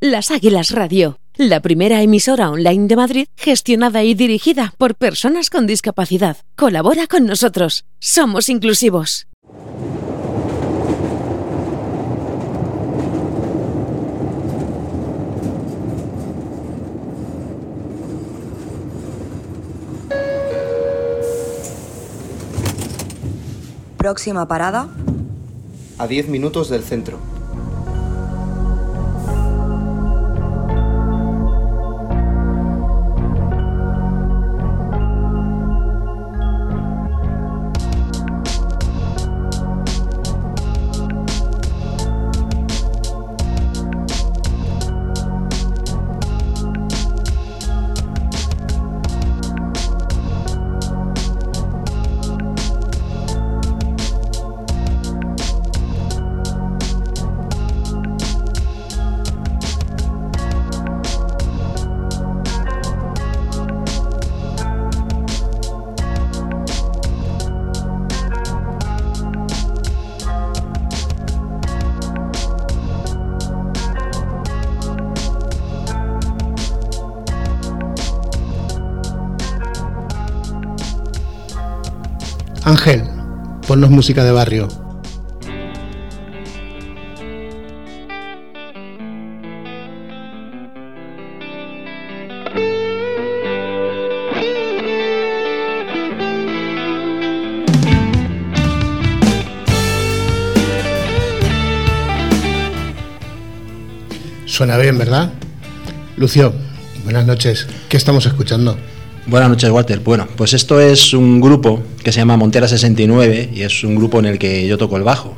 Las Águilas Radio, la primera emisora online de Madrid gestionada y dirigida por personas con discapacidad. Colabora con nosotros. Somos inclusivos. Próxima parada. A 10 minutos del centro. Ponnos música de barrio. Suena bien, ¿verdad? Lucio, buenas noches. ¿Qué estamos escuchando? Buenas noches, Walter. Bueno, pues esto es un grupo que se llama Montera 69 y es un grupo en el que yo toco el bajo.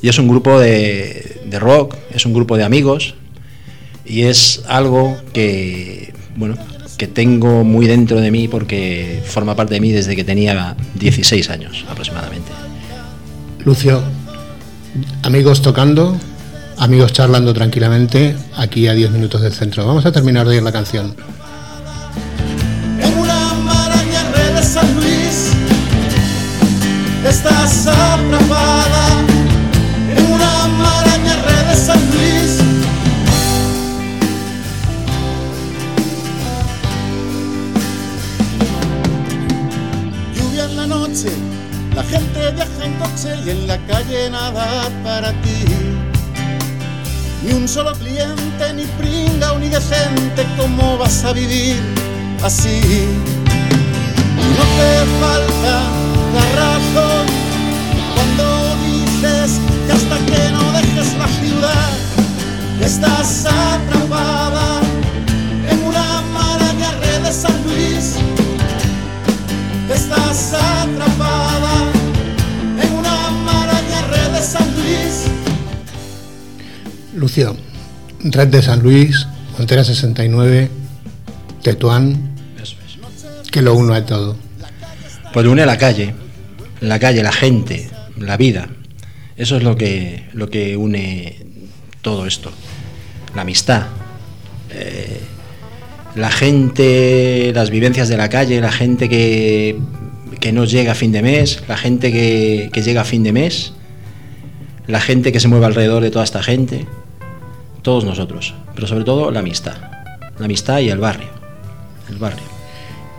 Y es un grupo de, rock, es un grupo de amigos y es algo que, bueno, que tengo muy dentro de mí porque forma parte de mí desde que tenía 16 años aproximadamente. Lucio, amigos tocando, amigos charlando tranquilamente aquí a 10 minutos del centro. Vamos a terminar de oír la canción. Estás atrapada en una maraña red de San Luis. Lluvia en la noche, la gente viaja en coche y en la calle nada para ti. Ni un solo cliente, ni pringa, ni decente, ¿cómo vas a vivir así? no te falta la razón cuando dices que hasta que no dejes la ciudad estás atrapada en una maraña red de San Luis. Estás atrapada en una maraña red de San Luis. Lucio, Red de San Luis, Montera 69, Tetuán, que lo uno a todo. Pues une la calle, la calle, la gente, la vida. Eso es lo que, lo que une todo esto. La amistad. Eh, la gente, las vivencias de la calle, la gente que, que no llega a fin de mes, la gente que, que llega a fin de mes, la gente que se mueve alrededor de toda esta gente, todos nosotros, pero sobre todo la amistad, la amistad y el barrio, el barrio.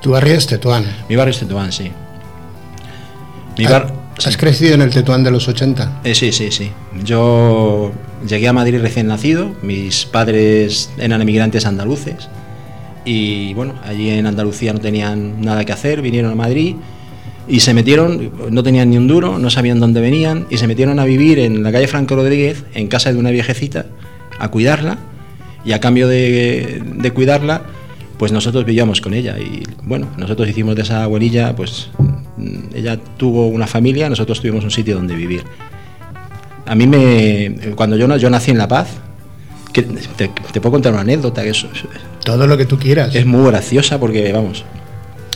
Tu barrio es Tetuán. Mi barrio es Tetuán, sí. ¿Has- bar- ¿Has crecido en el Tetuán de los 80? Eh, sí, sí, sí. Yo llegué a Madrid recién nacido, mis padres eran emigrantes andaluces. Y bueno, allí en Andalucía no tenían nada que hacer, vinieron a Madrid y se metieron, no tenían ni un duro, no sabían dónde venían y se metieron a vivir en la calle Franco Rodríguez, en casa de una viejecita, a cuidarla. Y a cambio de, de cuidarla, pues nosotros vivíamos con ella. Y bueno, nosotros hicimos de esa abuelilla, pues ella tuvo una familia, nosotros tuvimos un sitio donde vivir. A mí me, cuando yo, yo nací en La Paz, que te, te puedo contar una anécdota que es, Todo lo que tú quieras. es muy graciosa porque, vamos,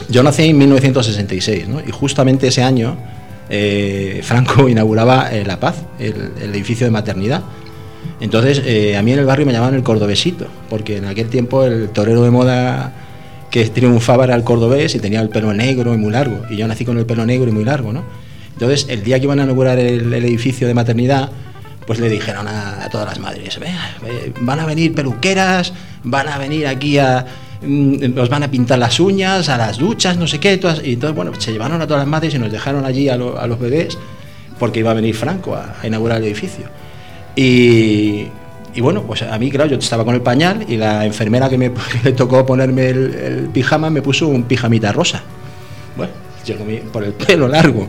yo nací en 1966, ¿no? Y justamente ese año eh, Franco inauguraba eh, La Paz, el, el edificio de maternidad. Entonces, eh, a mí en el barrio me llamaban el cordobesito, porque en aquel tiempo el torero de moda que triunfaba era el cordobés y tenía el pelo negro y muy largo. Y yo nací con el pelo negro y muy largo, ¿no? Entonces, el día que iban a inaugurar el, edificio de maternidad, pues le dijeron a, todas las madres, van a venir peluqueras, van a venir aquí a... Mm, os van a pintar las uñas, a las duchas, no sé qué. y entonces, bueno, se llevaron a todas las madres y nos dejaron allí a, los bebés porque iba a venir Franco a, inaugurar el edificio. Y, bueno, pues a mí, claro, yo estaba con el pañal y la enfermera que me le tocó ponerme el, pijama me puso un pijamita rosa. Bueno, llegó por el pelo largo.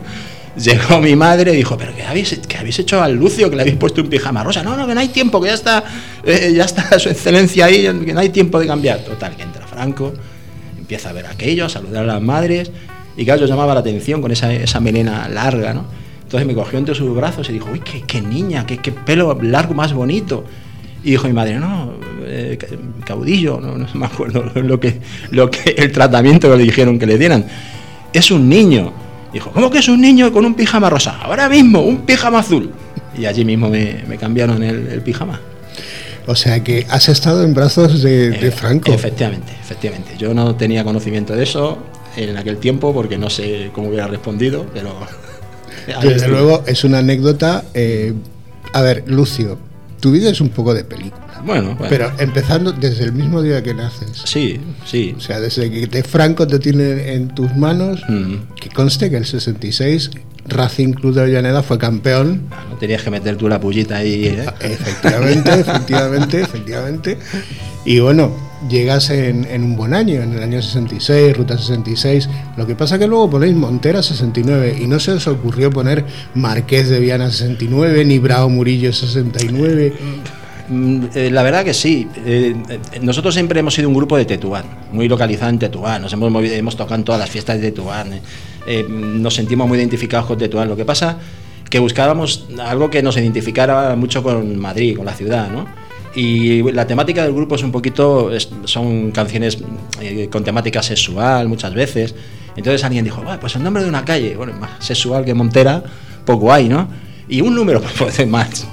Llegó mi madre y dijo, pero ¿qué habéis, habéis hecho al Lucio que le habéis puesto un pijama rosa? No, no, que no hay tiempo, que ya está, eh, ya está su excelencia ahí, que no hay tiempo de cambiar. Total, que entra Franco, empieza a ver aquello, a saludar a las madres, y claro, yo llamaba la atención con esa, esa melena larga, ¿no? Entonces me cogió entre sus brazos y dijo, uy, qué, niña, qué, qué, pelo largo más bonito. Y dijo mi madre, no, eh, caudillo, no, no me acuerdo lo que, lo que el tratamiento que le dijeron que le dieran. Es un niño. Dijo, ¿cómo que es un niño con un pijama rosa? Ahora mismo, un pijama azul. Y allí mismo me, cambiaron el, pijama. O sea que has estado en brazos de, de, eh, Franco. Efectivamente, efectivamente. Yo no tenía conocimiento de eso en aquel tiempo porque no sé cómo hubiera respondido, pero... Desde luego es una anécdota. Eh, a ver, Lucio, tu vida es un poco de película. Bueno, Pero empezando desde el mismo día que naces. Sí, sí. O sea, desde que te Franco te tiene en tus manos, mm. que conste que el 66 Racing Club de Avellaneda fue campeón. Ah, no tenías que meter tú la pullita ahí. ¿eh? Efectivamente, efectivamente, efectivamente. Y bueno, llegas en, un buen año, en el año 66, Ruta 66. Lo que pasa que luego ponéis Montera 69 y no se os ocurrió poner Marqués de Viana 69 ni Bravo Murillo 69. Mm, eh, la verdad que sí. Eh, eh, nosotros siempre hemos sido un grupo de Tetuán, muy localizado en Tetuán. Nos hemos, hemos tocado en todas las fiestas de Tetuán. nos sentimos muy identificados con Tetuán. Lo que pasa que buscábamos algo que nos identificara mucho con Madrid, con la ciudad, ¿no? Y la temática del grupo es un poquito, son canciones con temática sexual muchas veces. Entonces alguien dijo, pues el nombre de una calle, bueno, más sexual que Montera, poco hay, ¿no? Y un número, pues más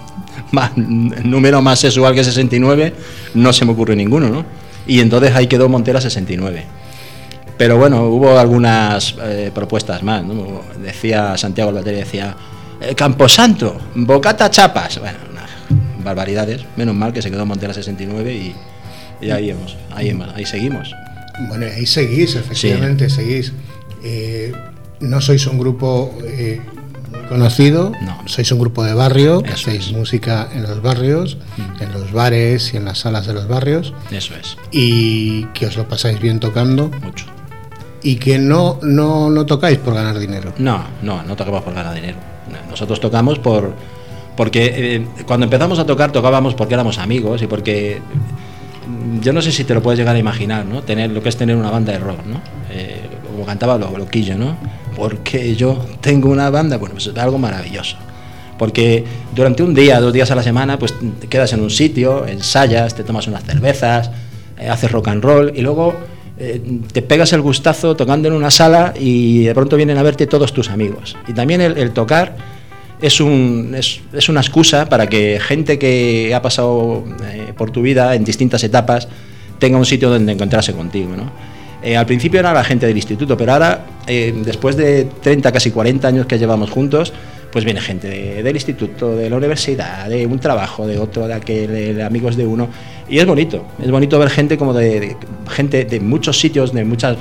más, número más sexual que 69, no se me ocurre ninguno, ¿no? Y entonces ahí quedó Montera 69. Pero bueno, hubo algunas eh, propuestas más, ¿no? Decía Santiago Lotería, decía, eh, Camposanto, Bocata Chapas, bueno, barbaridades, menos mal que se quedó Montera 69 y, ahí, hemos, ahí, ahí seguimos. Bueno, ahí seguís, efectivamente, seguís. Eh, no sois un grupo conocido. No. Sois un grupo de barrio, hacéis música en los barrios, mm. en los bares y en las salas de los barrios. Eso es. Y que os lo pasáis bien tocando. Mucho. Y que no, no, no tocáis por ganar dinero. No, no, no tocamos por ganar dinero. Nosotros tocamos por. Porque eh, cuando empezamos a tocar, tocábamos porque éramos amigos y porque. Mm, yo no sé si te lo puedes llegar a imaginar, ¿no? Tener lo que es tener una banda de rock, ¿no? Eh, como cantaba lo, loquillo, ¿no? porque yo tengo una banda, bueno, pues es algo maravilloso. Porque durante un día, dos días a la semana, pues te quedas en un sitio, ensayas, te tomas unas cervezas, eh, haces rock and roll y luego eh, te pegas el gustazo tocando en una sala y de pronto vienen a verte todos tus amigos. Y también el, tocar es, un, es, es, una excusa para que gente que ha pasado eh, por tu vida en distintas etapas tenga un sitio donde encontrarse contigo. ¿no? Eh, al principio era la gente del instituto, pero ahora, eh, después de 30, casi 40 años que llevamos juntos, pues viene gente del instituto, de la universidad, de un trabajo, de otro, de aquel, de amigos de uno. Y es bonito, es bonito ver gente como de, gente de muchos sitios, de, muchas,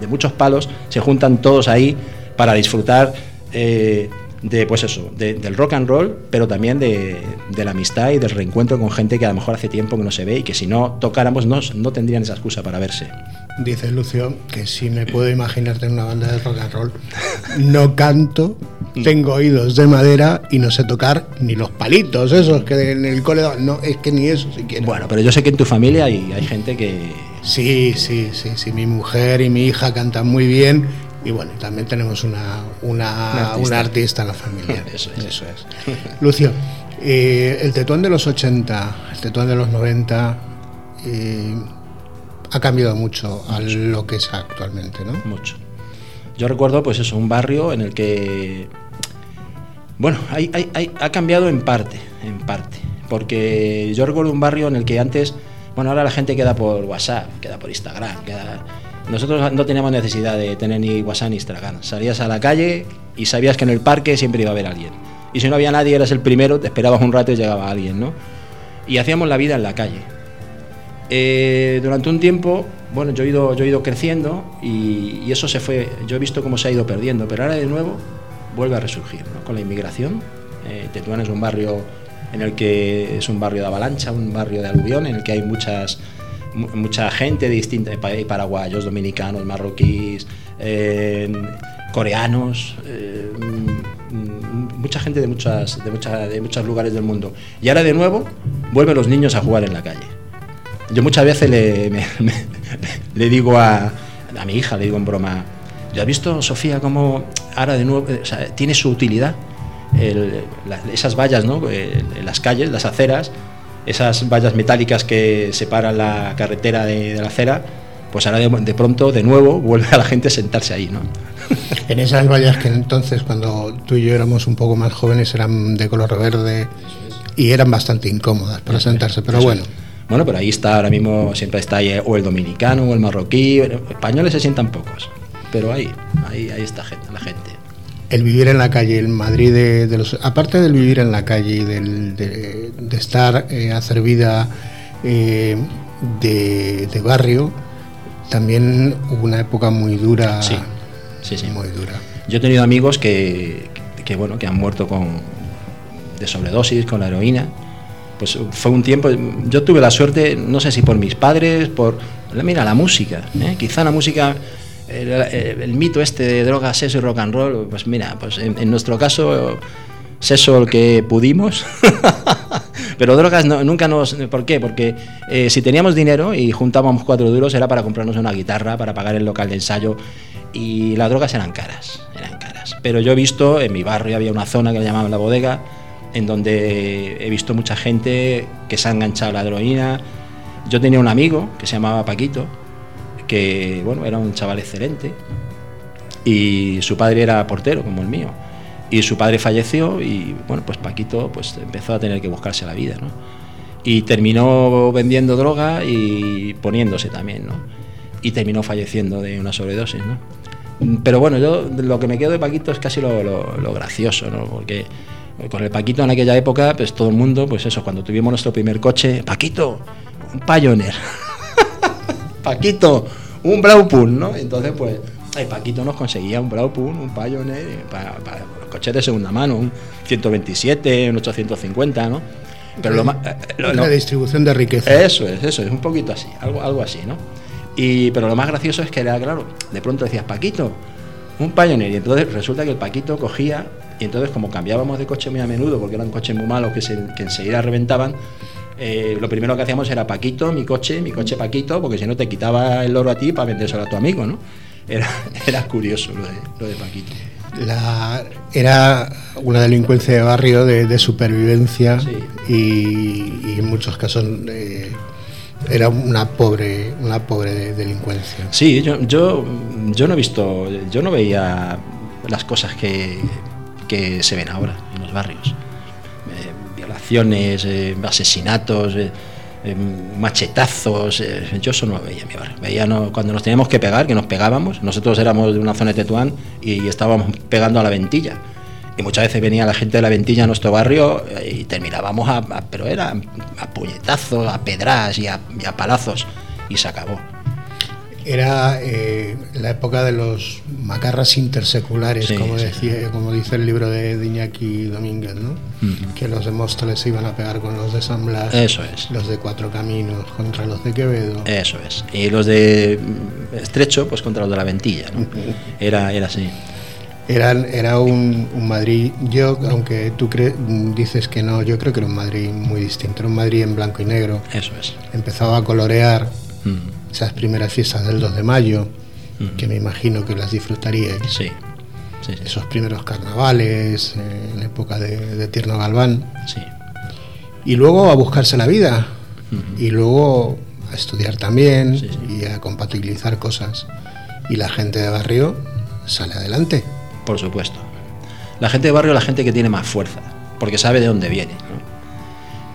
de muchos palos, se juntan todos ahí para disfrutar. Eh, de pues eso, del rock and roll, pero también de, la amistad y del reencuentro con gente que a lo mejor hace tiempo que no se ve y que si no tocáramos no, no tendrían esa excusa para verse. Dice Lucio que si me puedo imaginarte en una banda de rock and roll, no canto, tengo oídos de madera y no sé tocar ni los palitos esos que en el cole no es que ni eso siquiera. Bueno, pero yo sé que en tu familia hay, hay gente que Sí, sí, sí, sí, mi mujer y mi hija cantan muy bien y bueno, también tenemos una, una, artista. en la familia. eso es. Eso es. Lucio, eh, el tetuán de los 80, el tetuán de los 90, eh, ha cambiado mucho, a lo que es actualmente, ¿no? Mucho. Yo recuerdo, pues eso, un barrio en el que. Bueno, hay, ha cambiado en parte, en parte. Porque yo recuerdo un barrio en el que antes. Bueno, ahora la gente queda por WhatsApp, queda por Instagram, queda. Nosotros no teníamos necesidad de tener ni WhatsApp ni Instagram. Salías a la calle y sabías que en el parque siempre iba a haber alguien. Y si no había nadie, eras el primero, te esperabas un rato y llegaba alguien, ¿no? Y hacíamos la vida en la calle. Eh, durante un tiempo, bueno, yo he ido, creciendo y, y, eso se fue, yo he visto cómo se ha ido perdiendo, pero ahora de nuevo vuelve a resurgir, ¿no? Con la inmigración. Eh, Tetuán es un barrio en el que es un barrio de avalancha, un barrio de aluvión, en el que hay muchas mucha gente distinta, paraguayos, dominicanos, marroquíes, eh, coreanos, eh, mucha gente de, muchas, de, muchas, de muchos lugares del mundo. Y ahora de nuevo vuelven los niños a jugar en la calle. Yo muchas veces le, digo a, mi hija, le digo en broma, ¿ya has visto, Sofía, cómo ahora de nuevo o sea, tiene su utilidad? El, esas vallas ¿no? en las calles, las aceras, esas vallas metálicas que separan la carretera de, de la acera, pues ahora de, de, pronto, de nuevo, vuelve a la gente a sentarse ahí, ¿no? En esas vallas que entonces, cuando tú y yo éramos un poco más jóvenes, eran de color verde y eran bastante incómodas para sentarse, pero bueno. Bueno, pero ahí está, ahora mismo siempre está ahí o el dominicano o el marroquí, españoles se sientan pocos, pero ahí, ahí, ahí está la gente el vivir en la calle, el Madrid de, de, los, aparte del vivir en la calle y del, de, de, estar, eh, hacer vida eh, de, de, barrio, también hubo una época muy dura. Sí, sí, sí. Muy dura. Yo he tenido amigos que, que, bueno, que han muerto con, de sobredosis, con la heroína. Pues fue un tiempo, yo tuve la suerte, no sé si por mis padres, por, mira, la música, ¿eh? quizá la música el, el, mito este de drogas, sexo y rock and roll, pues mira, pues en, en nuestro caso, sexo el que pudimos, pero drogas no, nunca nos... ¿Por qué? Porque eh, si teníamos dinero y juntábamos cuatro duros era para comprarnos una guitarra, para pagar el local de ensayo y las drogas eran caras, eran caras. Pero yo he visto, en mi barrio había una zona que le llamaban la bodega, en donde he visto mucha gente que se ha enganchado a la heroína. Yo tenía un amigo que se llamaba Paquito, que bueno, era un chaval excelente y su padre era portero como el mío y su padre falleció y bueno, pues Paquito pues empezó a tener que buscarse la vida, ¿no? Y terminó vendiendo droga y poniéndose también, ¿no? Y terminó falleciendo de una sobredosis, ¿no? Pero bueno, yo lo que me quedo de Paquito es casi lo, lo, lo gracioso, ¿no? Porque con el Paquito en aquella época, pues todo el mundo, pues eso, cuando tuvimos nuestro primer coche, Paquito, un Pioneer. Paquito, un Blaupunkt, ¿no? Entonces, pues, el Paquito nos conseguía un Blaupunkt, un Pioneer, para, para, los coches de segunda mano, un 127, un 850, ¿no? Pero lo más... Lo, la distribución de riqueza. Eso es, eso es, un poquito así, algo, algo así, ¿no? Y, pero lo más gracioso es que era, claro, de pronto decías, Paquito, un Pioneer, y entonces resulta que el Paquito cogía, y entonces como cambiábamos de coche muy a menudo, porque eran coches muy malos que, se, que enseguida reventaban, eh, lo primero que hacíamos era Paquito, mi coche, mi coche Paquito, porque si no te quitaba el oro a ti para vendérselo a tu amigo, ¿no? Era, era curioso lo de, lo de Paquito. La, era una delincuencia de barrio de, de supervivencia sí. y, y, en muchos casos eh, era una pobre una pobre delincuencia. Sí, yo, yo, yo no he visto, yo no veía las cosas que, que se ven ahora en los barrios eh, asesinatos, eh, eh, machetazos. yo eso no veía mi barrio. Veía no, cuando nos teníamos que pegar, que nos pegábamos. Nosotros éramos de una zona de Tetuán y, estábamos pegando a la ventilla. Y muchas veces venía la gente de la ventilla a nuestro barrio y terminábamos a, a pero era a puñetazos, a pedras y a, y a palazos. Y se acabó era eh, la época de los macarras interseculares, sí, como, decía, sí. como dice el libro de, de Iñaki Domínguez, ¿no? Uh -huh. que los de Móstoles se iban a pegar con los de San Blas, Eso es. los de Cuatro Caminos contra los de Quevedo. Eso es. Y los de Estrecho, pues contra los de la Ventilla. ¿no? era, era así. Era, era un, un, Madrid, yo, aunque tú cre, dices que no, yo creo que era un Madrid muy distinto, era un Madrid en blanco y negro. Eso es. Empezaba a colorear. Uh -huh esas primeras fiestas del 2 de mayo, uh -huh. que me imagino que las disfrutaríais. Sí. Sí, sí. Esos primeros carnavales, eh, en época de, de, Tierno Galván. Sí. Y luego a buscarse la vida. Uh -huh. Y luego a estudiar también y a compatibilizar cosas. Y la gente de barrio sale adelante. Por supuesto. La gente de barrio es la gente que tiene más fuerza, porque sabe de dónde viene. ¿no?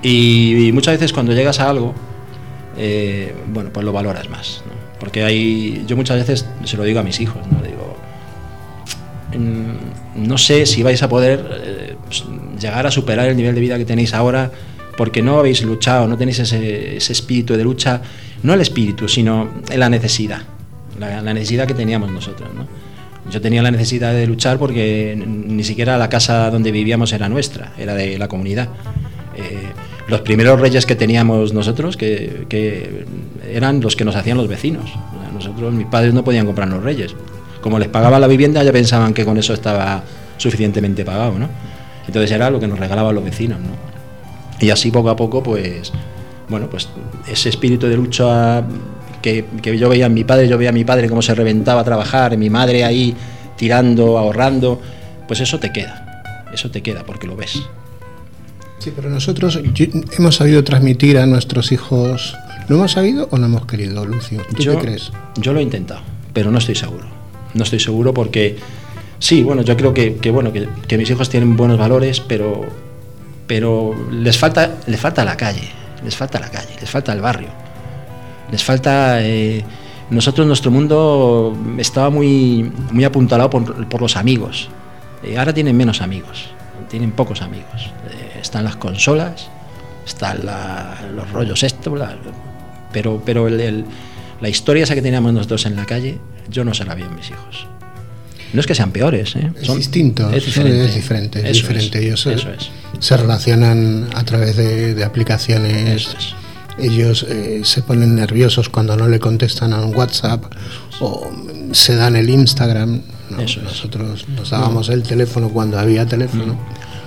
Y, y muchas veces cuando llegas a algo, eh, bueno, pues lo valoras más. ¿no? Porque hay, yo muchas veces se lo digo a mis hijos, ¿no? Digo, no sé si vais a poder, eh, pues, llegar a superar el nivel de vida que tenéis ahora porque no habéis luchado, no tenéis ese, ese espíritu de lucha, no el espíritu, sino la necesidad, la, la necesidad que teníamos nosotros. ¿no? Yo tenía la necesidad de luchar porque ni siquiera la casa donde vivíamos era nuestra, era de la comunidad. Eh, los primeros reyes que teníamos nosotros, que, eran los que nos hacían los vecinos. Nosotros, mis padres no podían comprar los reyes. Como les pagaba la vivienda, ya pensaban que con eso estaba suficientemente pagado, ¿no? Entonces era lo que nos regalaban los vecinos, ¿no? Y así poco a poco, pues, bueno, pues ese espíritu de lucha que, que yo veía en mi padre, yo veía a mi padre cómo se reventaba a trabajar, mi madre ahí tirando, ahorrando, pues eso te queda, eso te queda porque lo ves. Sí, pero nosotros hemos sabido transmitir a nuestros hijos. ¿Lo hemos sabido o no hemos querido, Lucio? ¿Tú yo, qué crees? Yo lo he intentado, pero no estoy seguro. No estoy seguro porque sí, bueno, yo creo que, que, bueno que, que mis hijos tienen buenos valores, pero pero les falta les falta la calle, les falta la calle, les falta el barrio, les falta eh, nosotros nuestro mundo estaba muy muy apuntalado por, por los amigos. Eh, ahora tienen menos amigos, tienen pocos amigos. Eh, están las consolas, están la- los rollos pero pero el- el- la historia esa que teníamos nosotros en la calle, yo no se la vi en mis hijos. No es que sean peores, ¿eh? Es distinto, es diferente. es diferente, es Eso diferente. es, Ellos se- eso es. se relacionan a través de, de aplicaciones. Eso. Ellos eh, se ponen nerviosos cuando no le contestan a un WhatsApp o se dan el Instagram. No, nosotros nos dábamos el teléfono cuando había teléfono.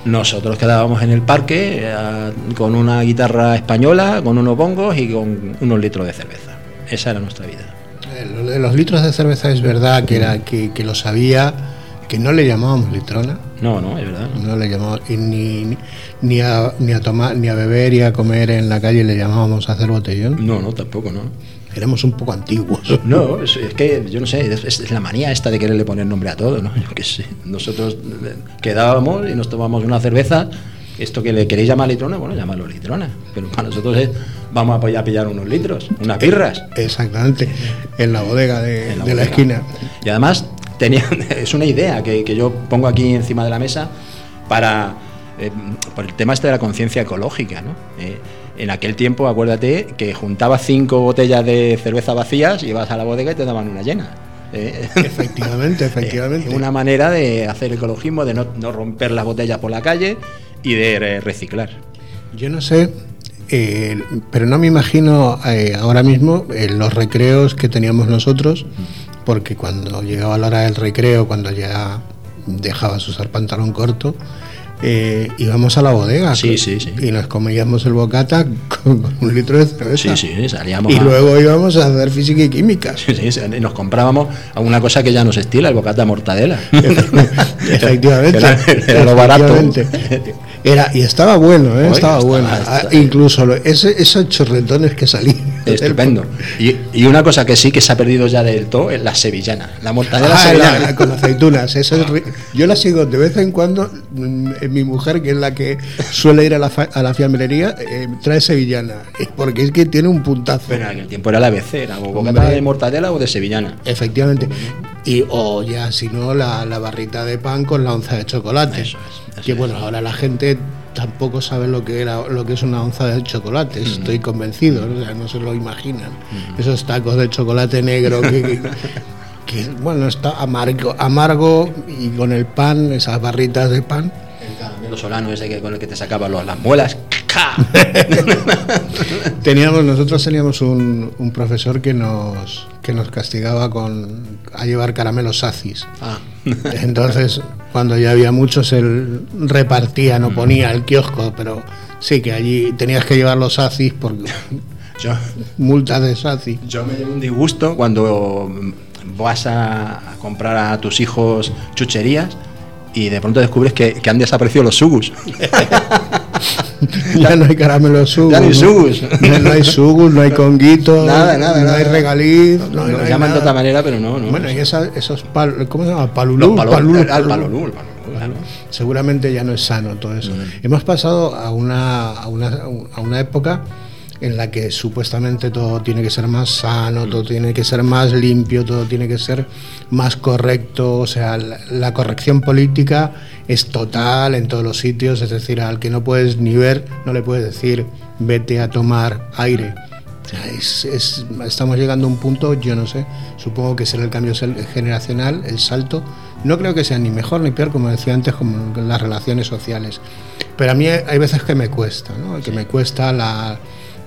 Nosotros quedábamos en el parque eh, con una guitarra española, con unos bongos y con unos litros de cerveza. Esa era nuestra vida. Eh, los litros de cerveza es verdad que, era, que, que lo sabía, que no le llamábamos litrona. No, no, es verdad. No le llamábamos, y ni, ni, ni a, ni a tomar, ni a beber y a comer en la calle le llamábamos a hacer botellón. No, no, tampoco, no. Éramos un poco antiguos. No, es, es que yo no sé, es, es la manía esta de quererle poner nombre a todo, ¿no? Yo qué sé. Nosotros eh, quedábamos y nos tomamos una cerveza. Esto que le queréis llamar litrona, bueno, llamarlo litrona. Pero para nosotros es, vamos a apoyar a pillar unos litros, unas birras. Exactamente, en la bodega de, en la de la esquina. Y además tenía, es una idea que, que yo pongo aquí encima de la mesa para eh, por el tema este de la conciencia ecológica, ¿no? Eh, en aquel tiempo, acuérdate que juntabas cinco botellas de cerveza vacías, ibas a la bodega y te daban una llena. Eh, Efectivamente, efectivamente. una manera de hacer ecologismo, de no, no romper las botellas por la calle y de reciclar. Yo no sé, eh, pero no me imagino eh, ahora mismo eh, los recreos que teníamos nosotros, porque cuando llegaba la hora del recreo, cuando ya dejabas usar pantalón corto, eh, íbamos a la bodega Sí, sí, sí. y nos comíamos el bocata con, con un litro de cerveza. Sí, sí, salíamos Y a- luego íbamos a hacer física y química. Sí, sí, nos comprábamos alguna cosa que ya nos estila, el bocata mortadela. Efectivamente. Era, era lo barato. Era, y estaba bueno, ¿eh? Estaba estaba- bueno. estaba- Ah, incluso lo- ese- esos chorretones que salían. Estupendo. Y, y una cosa que sí que se ha perdido ya del todo es la sevillana. La mortadela Ah, sevillana. la- con aceitunas. Eso es ri- yo la sigo de vez en cuando. mm, Mi mujer, que es la que suele ir a la, fa- a la fiambrería, eh, trae sevillana. Porque es que tiene un puntazo. Pero en aquel tiempo era la ABC, era o bocata de mortadela o de sevillana. Efectivamente. Y o ya, si no, la, la barrita de pan con la onza de chocolate. Eso es, que bueno, ahora la gente tampoco sabe lo que era lo que es una onza de chocolate, estoy convencido, o sea, no se lo imaginan. Esos tacos de chocolate negro que, que- que, bueno, está amargo, amargo y con el pan, esas barritas de pan. El caramelo solano ese que, con el que te sacaban los- las muelas. Teníamos, nosotros teníamos un, un profesor que nos, que nos castigaba con a llevar caramelos sacis. Ah. Entonces, cuando ya había muchos, él repartía, no ponía el kiosco, pero sí que allí tenías que llevar los sacis por Yo, multas de sacis. yo me llevo un disgusto cuando mm, vas a, a comprar a tus hijos chucherías y de pronto descubres que, que han desaparecido los sugus. Ya no hay caramelos sugus. Ya no ¿no? sugus. Ya no hay sugus, no hay conguitos, Nada, nada, no nada. hay regaliz. Lo no, no hay llaman de nada. otra manera, pero no, no. Bueno, y esa- esos pal, ¿cómo se llama? Palulú. Los palo- palulú, al palulú. el claro. Seguramente ya no es sano todo eso. Hemos pasado a una, a una, a una época en la que supuestamente todo tiene que ser más sano, todo tiene que ser más limpio, todo tiene que ser más correcto, o sea, la, corrección política es total en todos los sitios, es decir, al que no puedes ni ver, no le puedes decir vete a tomar aire. estamos llegando a un punto, yo no sé, supongo que será el cambio generacional, el salto. No creo que sea ni mejor ni peor, como decía antes, como las relaciones sociales. Pero a mí hay veces que me cuesta, que me cuesta la,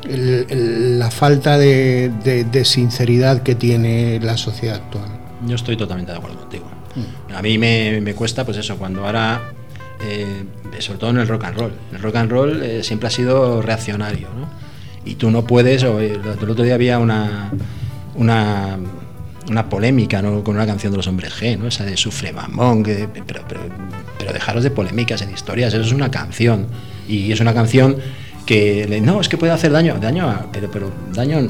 la falta de, sinceridad que tiene la sociedad actual. Yo estoy totalmente de acuerdo contigo. Mm. A mí me, cuesta, pues eso, cuando ahora, eh, sobre todo en el rock and roll, el rock and roll eh, siempre ha sido reaccionario. Y tú no puedes, o, el otro día había una, una, una polémica ¿no? con una canción de los hombres G, ¿no? esa de Sufre Mamón, pero, pero, dejaros de polémicas en historias, eso es una canción. Y es una canción que no, es que puede hacer daño, daño pero, pero daño,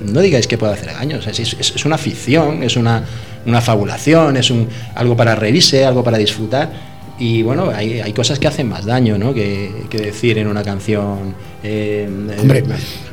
no digáis que puede hacer daño, es, una ficción, es una, una fabulación, es un, algo para reírse, algo para disfrutar y bueno, hay, hay, cosas que hacen más daño ¿no? que, que decir en una canción. Eh, Hombre,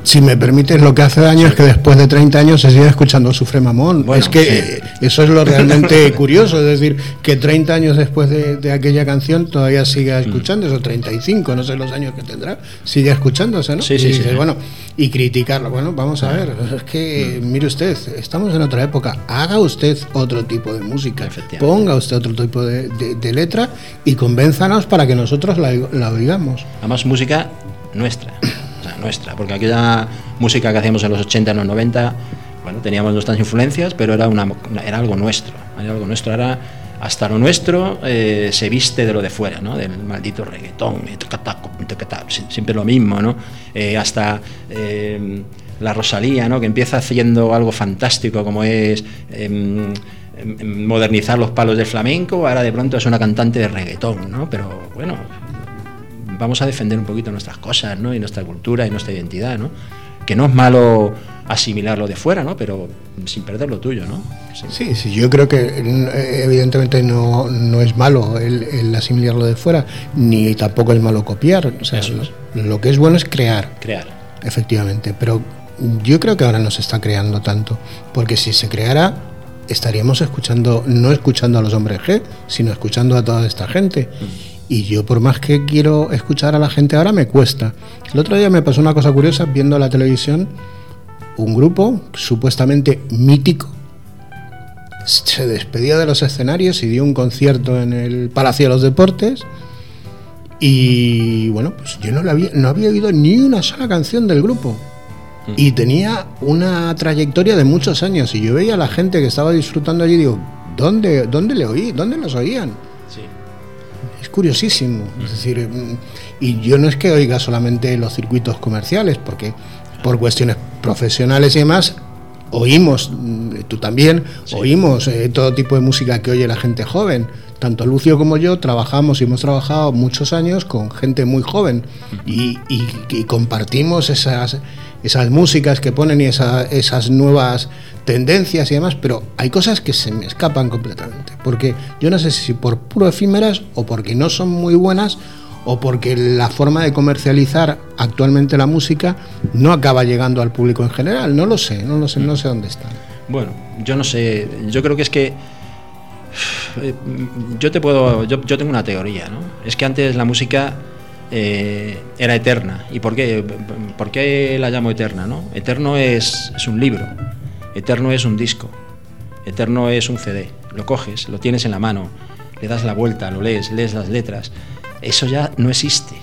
si me permites, lo que hace daño es que después de 30 años se sigue escuchando Sufre Mamón. es que eso es lo realmente curioso, es decir, que 30 años después de, aquella canción todavía sigue mm. escuchando, eso 35, no sé los años que tendrá, sigue escuchándose, ¿no? Sí, sí, sí, bueno, y criticarlo. Bueno, vamos a ver, es que, mm. mire usted, estamos en otra época, haga usted otro tipo de música, ponga usted otro tipo de, de letra y convénzanos para que nosotros la, la oigamos. Además, música nuestra, o sea, nuestra, porque aquella música que hacíamos en los 80, en los 90, bueno, teníamos nuestras influencias, pero era, una, era algo nuestro, era algo nuestro, era hasta lo nuestro eh, se viste de lo de fuera, ¿no? Del maldito reggaetón, siempre lo mismo, ¿no? Eh, hasta eh, la Rosalía, ¿no? Que empieza haciendo algo fantástico como es em, em, modernizar los palos del flamenco, ahora de pronto es una cantante de reggaetón, ¿no? Pero bueno, vamos a defender un poquito nuestras cosas, ¿no? Y nuestra cultura y nuestra identidad, ¿no? Que no es malo asimilarlo de fuera, ¿no? Pero sin perder lo tuyo, ¿no? Sí, sí, yo creo que eh, evidentemente no, no es malo el, asimilarlo de fuera, ni tampoco es malo copiar. O sea, lo que es bueno es crear. Crear. Efectivamente, pero yo creo que ahora no se está creando tanto, porque si se creara estaríamos escuchando, no escuchando a los hombres G, sino escuchando a toda esta gente. Mm. Y yo por más que quiero escuchar a la gente ahora me cuesta. El otro día me pasó una cosa curiosa viendo la televisión, un grupo supuestamente mítico se despedía de los escenarios y dio un concierto en el Palacio de los Deportes. Y bueno, pues yo no, había, no había oído ni una sola canción del grupo. Mm. Y tenía una trayectoria de muchos años. Y yo veía a la gente que estaba disfrutando allí y digo, ¿dónde, dónde le oí? ¿Dónde los oían? Curiosísimo. Es decir, mm, y yo no es que oiga solamente los circuitos comerciales, porque por cuestiones profesionales y demás, oímos, mm, tú también, oímos eh, todo tipo de música que oye la gente joven. Tanto Lucio como yo trabajamos y hemos trabajado muchos años con gente muy joven y, compartimos esas, esas músicas que ponen y esas nuevas tendencias y demás, pero hay cosas que se me escapan completamente. Porque yo no sé si por puro efímeras o porque no son muy buenas o porque la forma de comercializar actualmente la música no acaba llegando al público en general. No lo sé, no lo sé, no sé dónde está. Bueno, yo no sé, yo creo que es que eh, yo te puedo, yo, tengo una teoría, ¿no? Es que antes la música eh, era eterna. ¿Y por qué? ¿Por qué la llamo eterna, no? Eterno es, es un libro, eterno es un disco, eterno es un CD. Lo coges, lo tienes en la mano, le das la vuelta, lo lees, lees las letras eso ya no existe.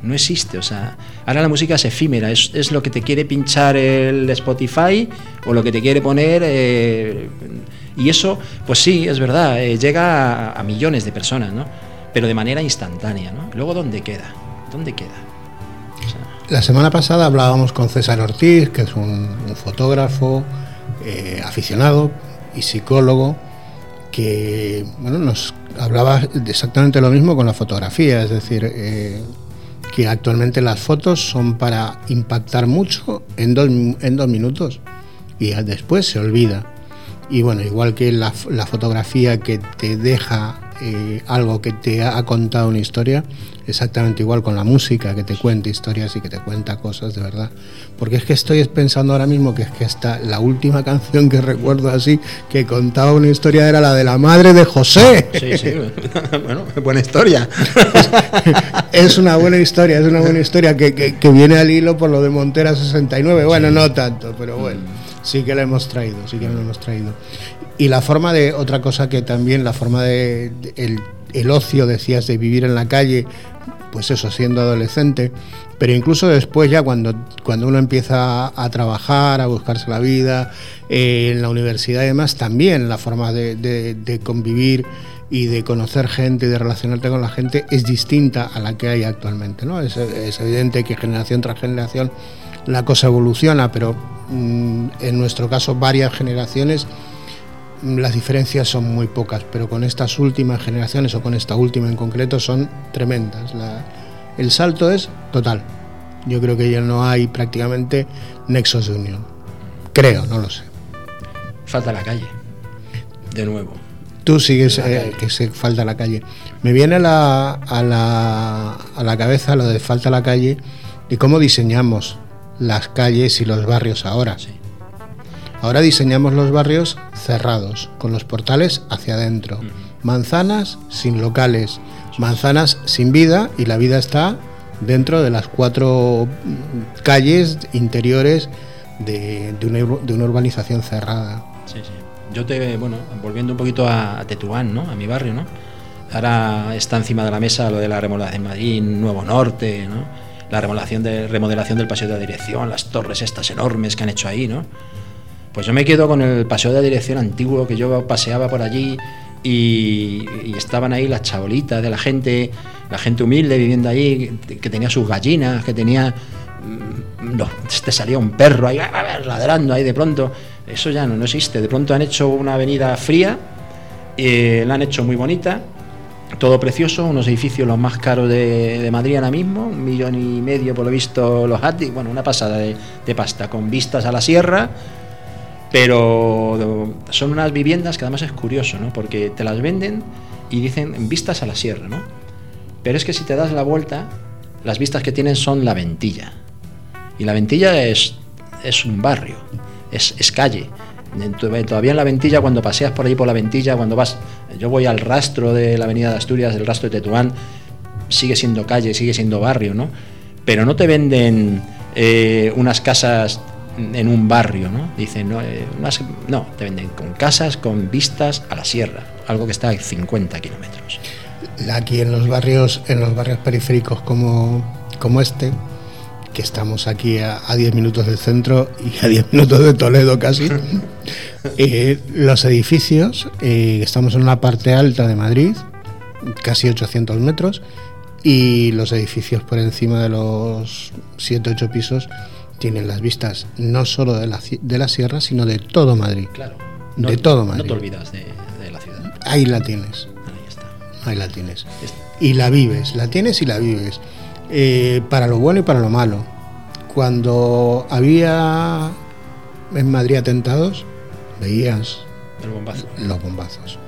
No existe, o sea, ahora la música es efímera, es, lo que te quiere pinchar el Spotify o lo que te quiere poner. Eh, y eso, pues sí, es verdad, eh, llega a, millones de personas, ¿no? Pero de manera instantánea, ¿no? Luego, ¿dónde queda? ¿Dónde queda? la semana pasada hablábamos con César Ortiz, que es un, fotógrafo eh, aficionado y psicólogo, que bueno, nos hablaba exactamente lo mismo con la fotografía, es decir, eh, que actualmente las fotos son para impactar mucho en dos, en dos minutos y después se olvida. Y bueno, igual que la, fotografía que te deja eh, algo que te ha contado una historia, exactamente igual con la música, que te cuenta historias y que te cuenta cosas de verdad. Porque es que estoy pensando ahora mismo que es que hasta la última canción que recuerdo así, que contaba una historia, era la de la madre de José. Sí, sí, bueno, buena historia. es una buena historia, es una buena historia que, que, viene al hilo por lo de Montera 69. Bueno, no tanto, pero bueno, sí que la hemos traído, sí que la hemos traído. Y la forma de, otra cosa que también, la forma de, el, el ocio, decías, de vivir en la calle, pues eso, siendo adolescente, pero incluso después ya cuando, cuando uno empieza a trabajar, a buscarse la vida, eh, en la universidad y demás, también la forma de, de, convivir y de conocer gente y de relacionarte con la gente es distinta a la que hay actualmente. ¿no? Es, es evidente que generación tras generación la cosa evoluciona, pero mm, en nuestro caso varias generaciones las diferencias son muy pocas, pero con estas últimas generaciones o con esta última en concreto son tremendas. el salto es total. Yo creo que ya no hay prácticamente nexos de unión. Creo, no lo sé. Falta la calle. De nuevo. Tú sigues eh, que se falta la calle. Me viene a la, a, la, a la cabeza lo de falta la calle y cómo diseñamos las calles y los barrios ahora. Sí. Ahora diseñamos los barrios cerrados, con los portales hacia adentro. Manzanas sin locales, manzanas sin vida y la vida está dentro de las cuatro calles interiores de, una, urbanización cerrada. Sí, sí. Yo te, bueno, volviendo un poquito a, Tetuán, ¿no? A mi barrio, ¿no? Ahora está encima de la mesa lo de la remodelación de Madrid, Nuevo Norte, ¿no? La remodelación, de, remodelación del paseo de la dirección, las torres estas enormes que han hecho ahí, ¿no? Pues yo me quedo con el paseo de dirección antiguo que yo paseaba por allí y, estaban ahí las chabolitas de la gente, la gente humilde viviendo allí, que tenía sus gallinas, que tenía... Mm, no, te salía un perro ahí ladrando ahí de pronto. Eso ya no, no existe. De pronto han hecho una avenida fría, eh, la han hecho muy bonita, todo precioso, unos edificios los más caros de, Madrid ahora mismo, un millón y medio por lo visto los ATI, bueno, una pasada de, de pasta, con vistas a la sierra, pero son unas viviendas que además es curioso, ¿no? Porque te las venden y dicen vistas a la sierra, ¿no? Pero es que si te das la vuelta, las vistas que tienen son la ventilla. Y la ventilla es, es un barrio, es, es calle. Todavía en la ventilla, cuando paseas por ahí por la ventilla, cuando vas, yo voy al rastro de la avenida de Asturias, del rastro de Tetuán, sigue siendo calle, sigue siendo barrio, ¿no? Pero no te venden eh, unas casas en un barrio, ¿no? Dicen, no, eh, no, te venden con casas con vistas a la sierra, algo que está a 50 kilómetros. Aquí en los barrios, en los barrios periféricos como, como este, que estamos aquí a, 10 minutos del centro y a 10 minutos de Toledo casi, eh, los edificios, eh, estamos en una parte alta de Madrid, casi 800 metros, y los edificios por encima de los 7-8 pisos tienen las vistas no solo de la, de la sierra, sino de todo Madrid. Claro. de todo Madrid. No te olvidas de, la ciudad. Ahí la tienes. Ahí está. Ahí la tienes. Y la vives, la tienes y la vives. Eh, para lo bueno y para lo malo. Cuando había en Madrid atentados, veías los bombazos.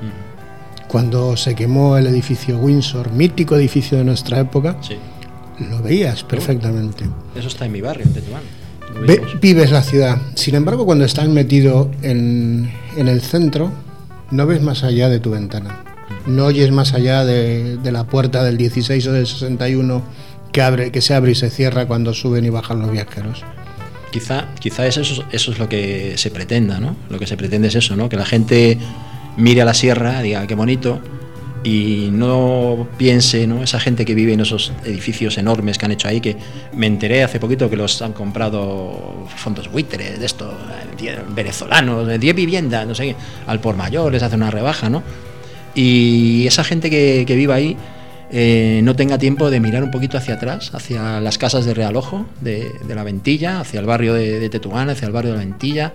Cuando se quemó el edificio Windsor, mítico edificio de nuestra época, lo veías perfectamente. Eso está en mi barrio, en Tetuán vives la ciudad. Sin embargo, cuando estás metido en, el centro, no ves más allá de tu ventana. No oyes más allá de, la puerta del 16 o del 61 que, abre, que se abre y se cierra cuando suben y bajan los viajeros. Quizá, quizá eso, eso es lo que se pretenda, ¿no? Lo que se pretende es eso, ¿no? Que la gente mire a la sierra, diga, qué bonito, y no piense, ¿no? Esa gente que vive en esos edificios enormes que han hecho ahí, que me enteré hace poquito que los han comprado fondos buitres de estos venezolanos, de 10 viviendas, no sé al por mayor les hace una rebaja, ¿no? Y esa gente que, que vive ahí eh, no tenga tiempo de mirar un poquito hacia atrás, hacia las casas de Realojo, de, de la Ventilla, hacia el barrio de, de Tetuán, hacia el barrio de la Ventilla,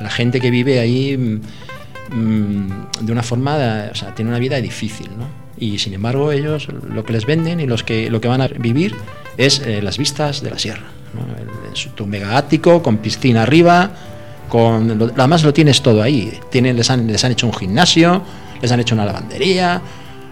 la gente que vive ahí Mm, de una forma, o sea, tiene una vida difícil, ¿no? Y sin embargo ellos lo que les venden y los que, lo que van a vivir es eh, las vistas de la sierra, ¿no? mega ático con piscina arriba, con además lo tienes todo ahí. Tienen, les, han, les han hecho un gimnasio, les han hecho una lavandería,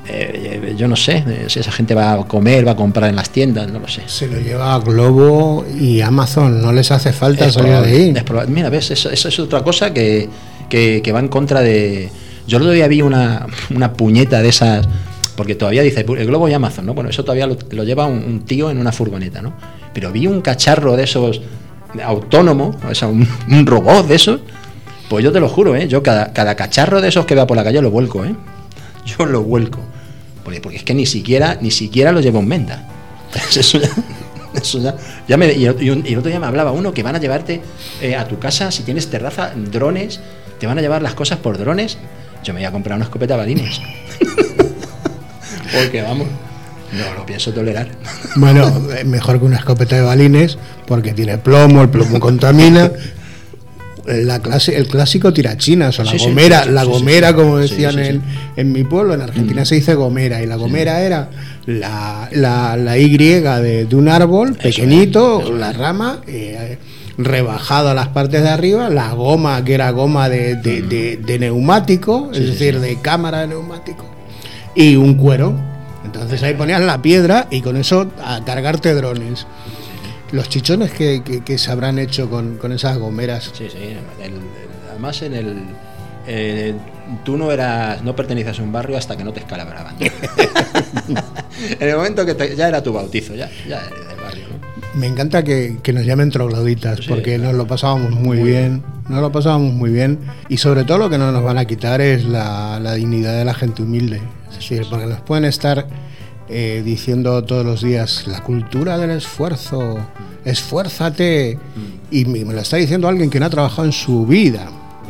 eh, yo no sé eh, si esa gente va a comer, va a comprar en las tiendas, no lo sé. Se lo lleva a Globo y Amazon, no les hace falta salir de ahí. Mira, ves, eso, eso es otra cosa que, que- va en contra de. Yo el otro día vi una, una puñeta de esas, porque todavía dice el Globo y Amazon, ¿no? Bueno, eso todavía lo, lleva un, tío en una furgoneta, ¿no? Pero vi un cacharro de esos autónomo, o sea, un, robot de esos. Pues yo te lo juro, ¿eh? Yo cada, cada cacharro de esos que vea por la calle lo vuelco, ¿eh? Yo lo vuelco. Porque, porque es que ni siquiera, ni siquiera lo llevo en venta. Eso ya, eso ya- ya me- y el otro día me hablaba uno que van a llevarte eh, a tu casa, si tienes terraza, drones, te van a llevar las cosas por drones. Yo me voy a comprar una escopeta balines. Porque vamos, no lo pienso tolerar. Bueno, eh, mejor que una escopeta de balines, porque tiene plomo, el plomo contamina. La clase, el clásico tirachinas o la Sí, gomera, sí, sí, la gomera, como decían. En, en mi pueblo, en Argentina se dice gomera, y la gomera era la, la, la Y de, de un árbol pequeñito, es, eso la rama, eh, rebajada a las partes de arriba, la goma que era goma de, de- de- de neumático, es Sí, decir, sí. de cámara de neumático, y un cuero. Entonces ahí ponías la piedra y con eso a cargarte drones. Los chichones que, que- que se habrán hecho con, con esas gomeras. Sí, sí. el- el- además, en el. eh, tú no eras. No perteneces a un barrio hasta que no te escalabraban. en el momento que te- ya era tu bautizo, ya, ya Me encanta que, que nos llamen trogloditas Sí, porque claro. nos lo pasábamos muy, bien. Nos lo pasábamos muy bien. Y sobre todo lo que no nos van a quitar es la, la dignidad de la gente humilde. Es decir, porque nos pueden estar eh, diciendo todos los días la cultura del esfuerzo, esfuérzate. Y me me lo está diciendo alguien que no ha trabajado en su vida.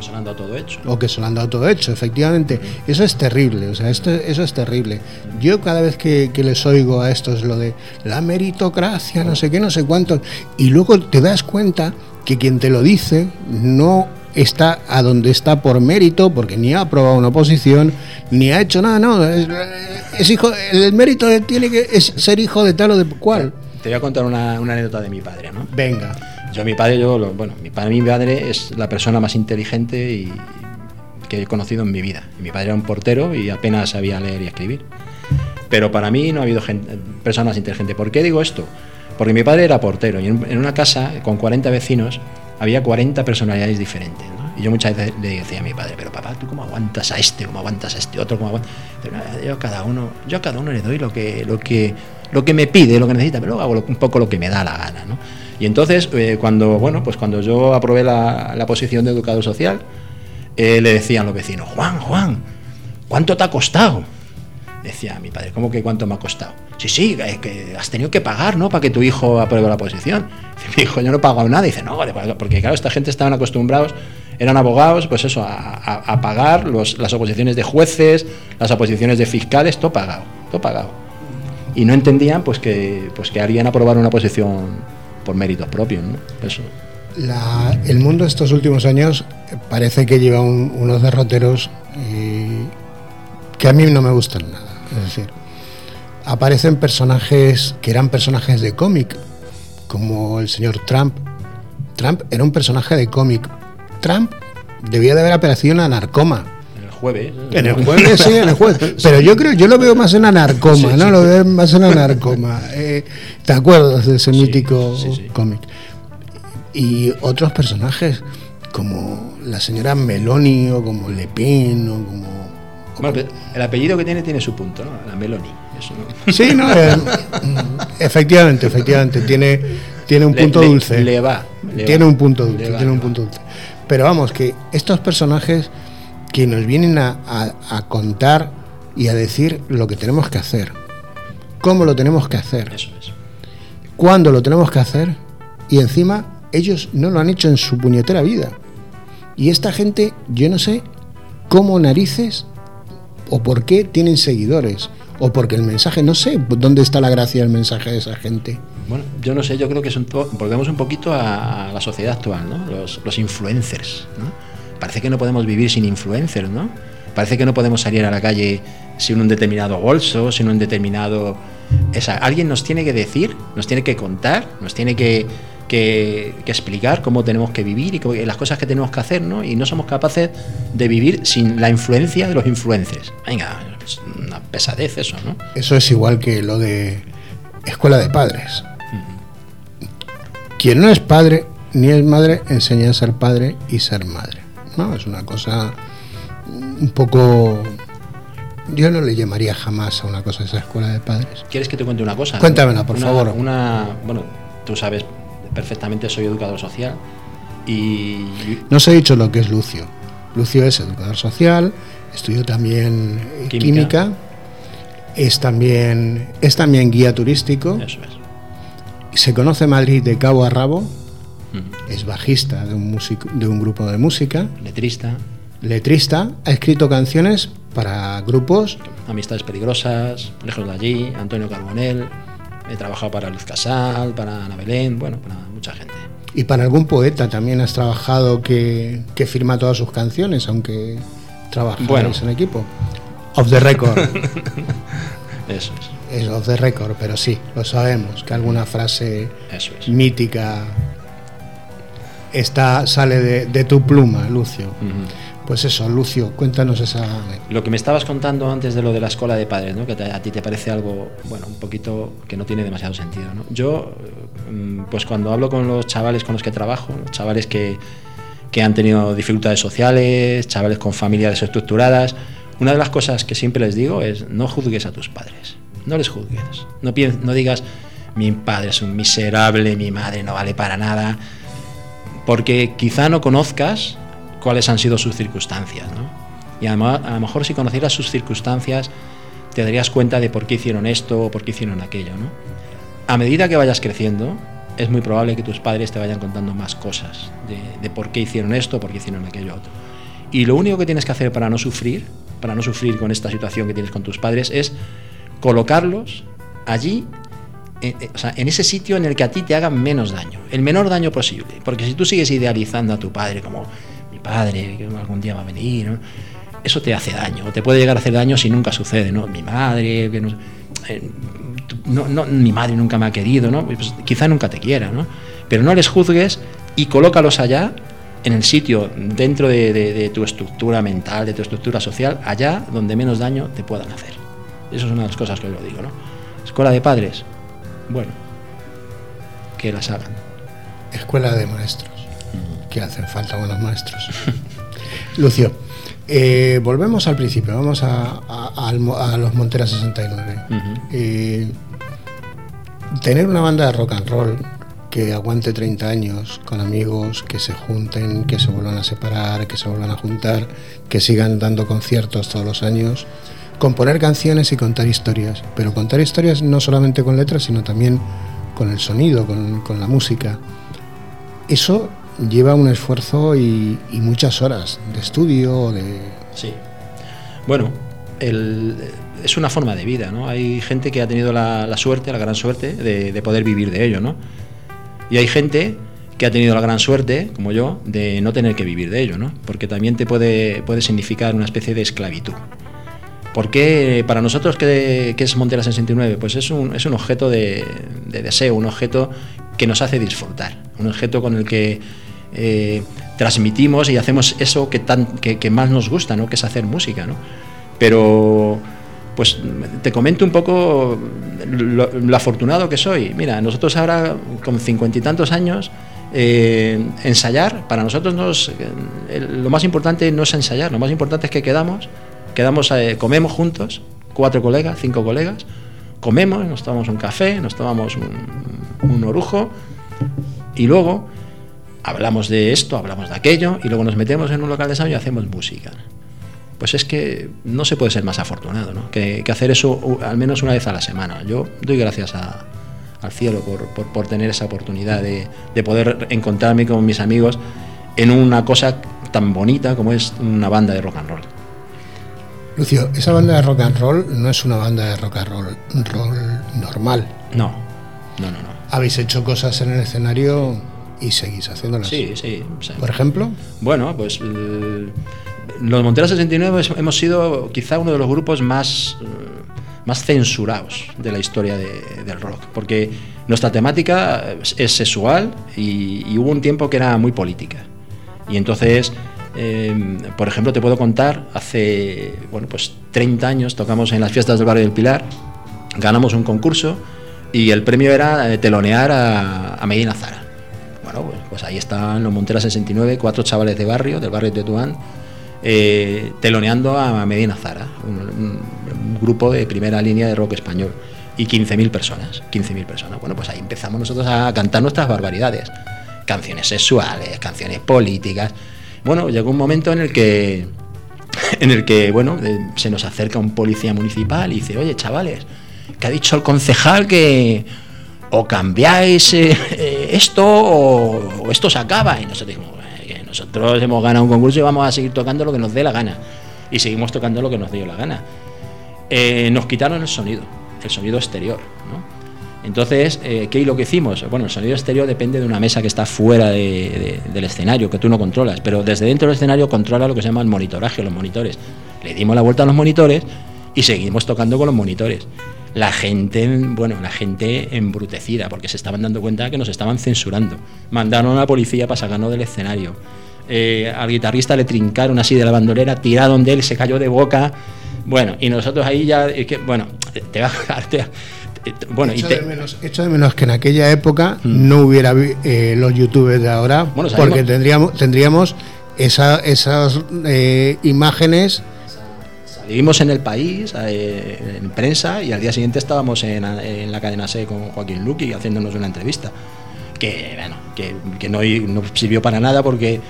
Han dado todo hecho. o que se lo han dado todo hecho, efectivamente. Eso es terrible, o sea, esto, eso es terrible. Yo cada vez que, que les oigo a estos lo de la meritocracia, no sé qué, no sé cuántos, y luego te das cuenta que quien te lo dice no está a donde está por mérito, porque ni ha aprobado una oposición, ni ha hecho nada, no, es, es hijo, el mérito tiene que es ser hijo de tal o de cual. Te voy a contar una, una anécdota de mi padre, ¿no? Venga, Yo, mi padre, yo, lo- bueno, mi padre, mi padre es la persona más inteligente y, que he conocido en mi vida. Mi padre era un portero y apenas sabía leer y escribir. Pero para mí no ha habido gen- persona más inteligente. ¿Por qué digo esto? Porque mi padre era portero y en, una casa con 40 vecinos había 40 personalidades diferentes. Y yo muchas veces le decía a mi padre, pero papá, ¿tú cómo aguantas a este? ¿Cómo aguantas a este otro? ¿Cómo aguantas? Pero, "Nada, yo a cada uno, yo a cada uno le doy lo que, lo que, lo que me pide, lo que necesita, pero luego hago un poco lo que me da la gana. ¿no? Y entonces, eh, cuando, bueno, pues cuando yo aprobé la, la posición de educador social, eh, le decían los vecinos, Juan, Juan, ¿cuánto te ha costado? Decía mi padre, ¿cómo que cuánto me ha costado? Sí, sí, que, has tenido que pagar, ¿no? Para que tu hijo apruebe la posición. Dice, mi hijo, yo no he pagado nada. Dice, no, porque claro, esta gente estaban acostumbrados, eran abogados, pues eso, a, pagar las oposiciones de jueces, las oposiciones de fiscales, todo pagado, todo pagado. Y no entendían, pues que, pues que harían aprobar una posición por méritos propios, ¿no? Eso. La- el mundo estos últimos años parece que lleva un- unos derroteros eh, que a mí no me gustan nada. Es decir, aparecen personajes que eran personajes de cómic, como el señor Trump. Trump era un personaje de cómic. Trump debía de haber aparecido en Anarcoma. El jueves. En el jueves, sí, en el jueves. Pero yo creo, yo lo veo más en Anarcoma, ¿no? Lo veo más en Anarcoma. Eh, ¿Te acuerdas de ese Sí, mítico sí, sí. cómic? Y otros personajes, como la señora Meloni o como Le Pen o como... Bueno, pero el apellido que tiene tiene su punto, ¿no? La Meloni. Eso, ¿no? Sí, no, Eh, efectivamente, efectivamente, tiene, tiene un Le- punto le- dulce. Le va. le tiene va. un punto dulce, va, tiene un punto dulce. Pero vamos, que estos personajes que nos vienen a, a- a contar y a decir lo que tenemos que hacer, cómo lo tenemos que hacer, Eso es. cuándo lo tenemos que hacer, y encima ellos no lo han hecho en su puñetera vida. Y esta gente, yo no sé cómo narices o por qué tienen seguidores, o porque el mensaje, no sé dónde está la gracia del mensaje de esa gente. Bueno, yo no sé, yo creo que po- volvemos un poquito a, a la sociedad actual, ¿no? Los, los influencers, ¿no? Parece que no podemos vivir sin influencers, ¿no? Parece que no podemos salir a la calle sin un determinado bolso, sin un determinado... Esa, alguien nos tiene que decir, nos tiene que contar, nos tiene que, que- que explicar cómo tenemos que vivir y cómo- las cosas que tenemos que hacer, ¿no? Y no somos capaces de vivir sin la influencia de los influencers. Venga, Es una pesadez eso, ¿no? Eso es igual que lo de escuela de padres. Quien no es padre ni es madre enseña a ser padre y ser madre. ¿No? Es una cosa un poco... Yo no le llamaría jamás a una cosa esa escuela de padres. ¿Quieres que te cuente una cosa? Cuéntamela, por Una- favor. Una, bueno, tú sabes perfectamente, soy educador social y No os he dicho lo que es Lucio. Lucio es educador social, estudió también Química. química, es, también, es también guía turístico, eso es. se conoce Madrid de cabo a rabo, Es bajista de un, de un grupo de música, Letrista, letrista, ha escrito canciones para grupos, Amistades Peligrosas, Lejos de Allí, Antonio Carbonell, he trabajado para Luz Casal, para Ana Belén, bueno, para mucha gente. y para algún poeta también has trabajado que, que firma todas sus canciones, aunque trabajáis Bueno. en equipo. Off the record. Eso es, es off the record, pero sí, lo sabemos, que alguna frase eso es. mítica está, sale de, de tu pluma, Lucio. Ujú. Pues eso, Lucio, cuéntanos esa... Lo que me estabas contando antes de lo de la escuela de padres, ¿no? que te- a ti te parece algo, bueno, un poquito que no tiene demasiado sentido. ¿no? Yo, mm, pues cuando hablo con los chavales con los que trabajo, los chavales que, que han tenido dificultades sociales, chavales con familias desestructuradas, una de las cosas que siempre les digo es no juzgues a tus padres, no les juzgues, no, no digas mi padre es un miserable, mi madre no vale para nada, porque quizá no conozcas cuáles han sido sus circunstancias, ¿no? Y a lo mejor si conocieras sus circunstancias, te darías cuenta de por qué hicieron esto o por qué hicieron aquello, ¿no? A medida que vayas creciendo, es muy probable que tus padres te vayan contando más cosas de, de por qué hicieron esto por qué hicieron aquello otro. Y lo único que tienes que hacer para no sufrir, para no sufrir con esta situación que tienes con tus padres, es colocarlos allí en, eh, o sea, en ese sitio en el que a ti te hagan menos daño, el menor daño posible. Porque si tú sigues idealizando a tu padre como mi padre, que algún día va a venir, ¿no? eso te hace daño, o te puede llegar a hacer daño si nunca sucede, ¿no? Mi madre, que no, eh, no, no, mi madre nunca me ha querido, ¿no? Pues quizá nunca te quiera, ¿no? Pero no les juzgues y colócalos allá, en el sitio, dentro de, de- de tu estructura mental, de tu estructura social, allá donde menos daño te puedan hacer. Eso es una de las cosas que yo digo, ¿no? Escuela de padres, bueno, que las hagan. Escuela de maestros, que hacen falta buenos maestros. Lucio, eh, volvemos al principio, vamos a, a- los Monteras 69. Ujú. Eh, tener una banda de rock and roll que aguante 30 años con amigos, que se junten, que se vuelvan a separar, que se vuelvan a juntar, que sigan dando conciertos todos los años, componer canciones y contar historias, pero contar historias no solamente con letras, sino también con el sonido, con, la música. Eso lleva un esfuerzo y, muchas horas de estudio, de... Sí. Bueno, el- es una forma de vida, ¿no? Hay gente que ha tenido la, suerte, la gran suerte, de, de poder vivir de ello, ¿no? Y hay gente que ha tenido la gran suerte, como yo, de no tener que vivir de ello, ¿no? Porque también te puede significar una especie de esclavitud. ¿Por qué para nosotros qué, es Montera 69? Pues es un, es un objeto de, de deseo, un objeto que nos hace disfrutar, un objeto con el que eh, transmitimos y hacemos eso que, más nos gusta, ¿no? que es hacer música. ¿no? Pero pues te comento un poco lo, lo afortunado que soy. Mira, nosotros ahora con cincuenta y tantos años, eh, ensayar, para nosotros nos, eh, lo más importante no es ensayar, lo más importante es que quedamos, quedamos eh, comemos juntos, cuatro colegas, cinco colegas, comemos, nos tomamos un café, nos tomamos un, un orujo y luego hablamos de esto, hablamos de aquello y luego nos metemos en un local de ensayo y hacemos música. Pues es que no se puede ser más afortunado, ¿no? que, que hacer eso al menos una vez a la semana. Yo doy gracias a- al cielo por, por- por tener esa oportunidad de, de poder encontrarme con mis amigos en una cosa tan bonita como es una banda de rock and roll. Lucio, esa banda de rock and roll no es una banda de rock and roll, roll normal. No, no, no, no. Habéis hecho cosas en el escenario y seguís haciéndolas. Sí, sí. Por ejemplo, Bueno, pues eh, los Monteras 69 es- hemos sido quizá uno de los grupos más, eh, más censurados de la historia de- del rock, porque nuestra temática es, es sexual y, y hubo un tiempo que era muy política. Y entonces Eh, por ejemplo, te puedo contar, hace bueno, pues 30 años tocamos en las fiestas del barrio del Pilar, ganamos un concurso y el premio era eh, telonear a, Medina Zara. Bueno, pues, pues, ahí están los Monteras 69, cuatro chavales de barrio, del barrio de Tetuán, eh, teloneando a Medina Zara, un, grupo de primera línea de rock español. Y 15.000 personas, 15.000 personas. Bueno, pues ahí empezamos nosotros a cantar nuestras barbaridades. Canciones sexuales, canciones políticas. Bueno, llegó un momento en el que, en el que bueno, eh, se nos acerca un policía municipal y dice, oye, chavales, que ha dicho el concejal que o cambiáis eh, eh, esto o, esto se acaba. Y nosotros dijimos, nosotros hemos ganado un concurso y vamos a seguir tocando lo que nos dé la gana. Y seguimos tocando lo que nos dio la gana. nos quitaron el sonido, el sonido exterior. ¿no? Entonces, eh, ¿qué es lo que hicimos? Bueno, el sonido exterior depende de una mesa que está fuera del escenario, que tú no controlas, pero desde dentro del escenario controla lo que se llama el monitoraje, los monitores. Le dimos la vuelta a los monitores y seguimos tocando con los monitores. La gente, bueno, la gente embrutecida, porque se estaban dando cuenta que nos estaban censurando. Mandaron a la policía para sacarnos del escenario. Eh, al guitarrista le trincaron así de la bandolera, tiraron de él, se cayó de boca. Bueno, y nosotros ahí ya, bueno, te va a bueno, echo, de menos, de menos que en aquella época mm. no hubiera eh, los youtubers de ahora, porque tendríamos, tendríamos esas eh, imágenes. Salimos en el país, eh, en prensa, y al día siguiente estábamos en, la cadena C con Joaquín Luqui haciéndonos una entrevista. Que, bueno, que, que no, no sirvió para nada porque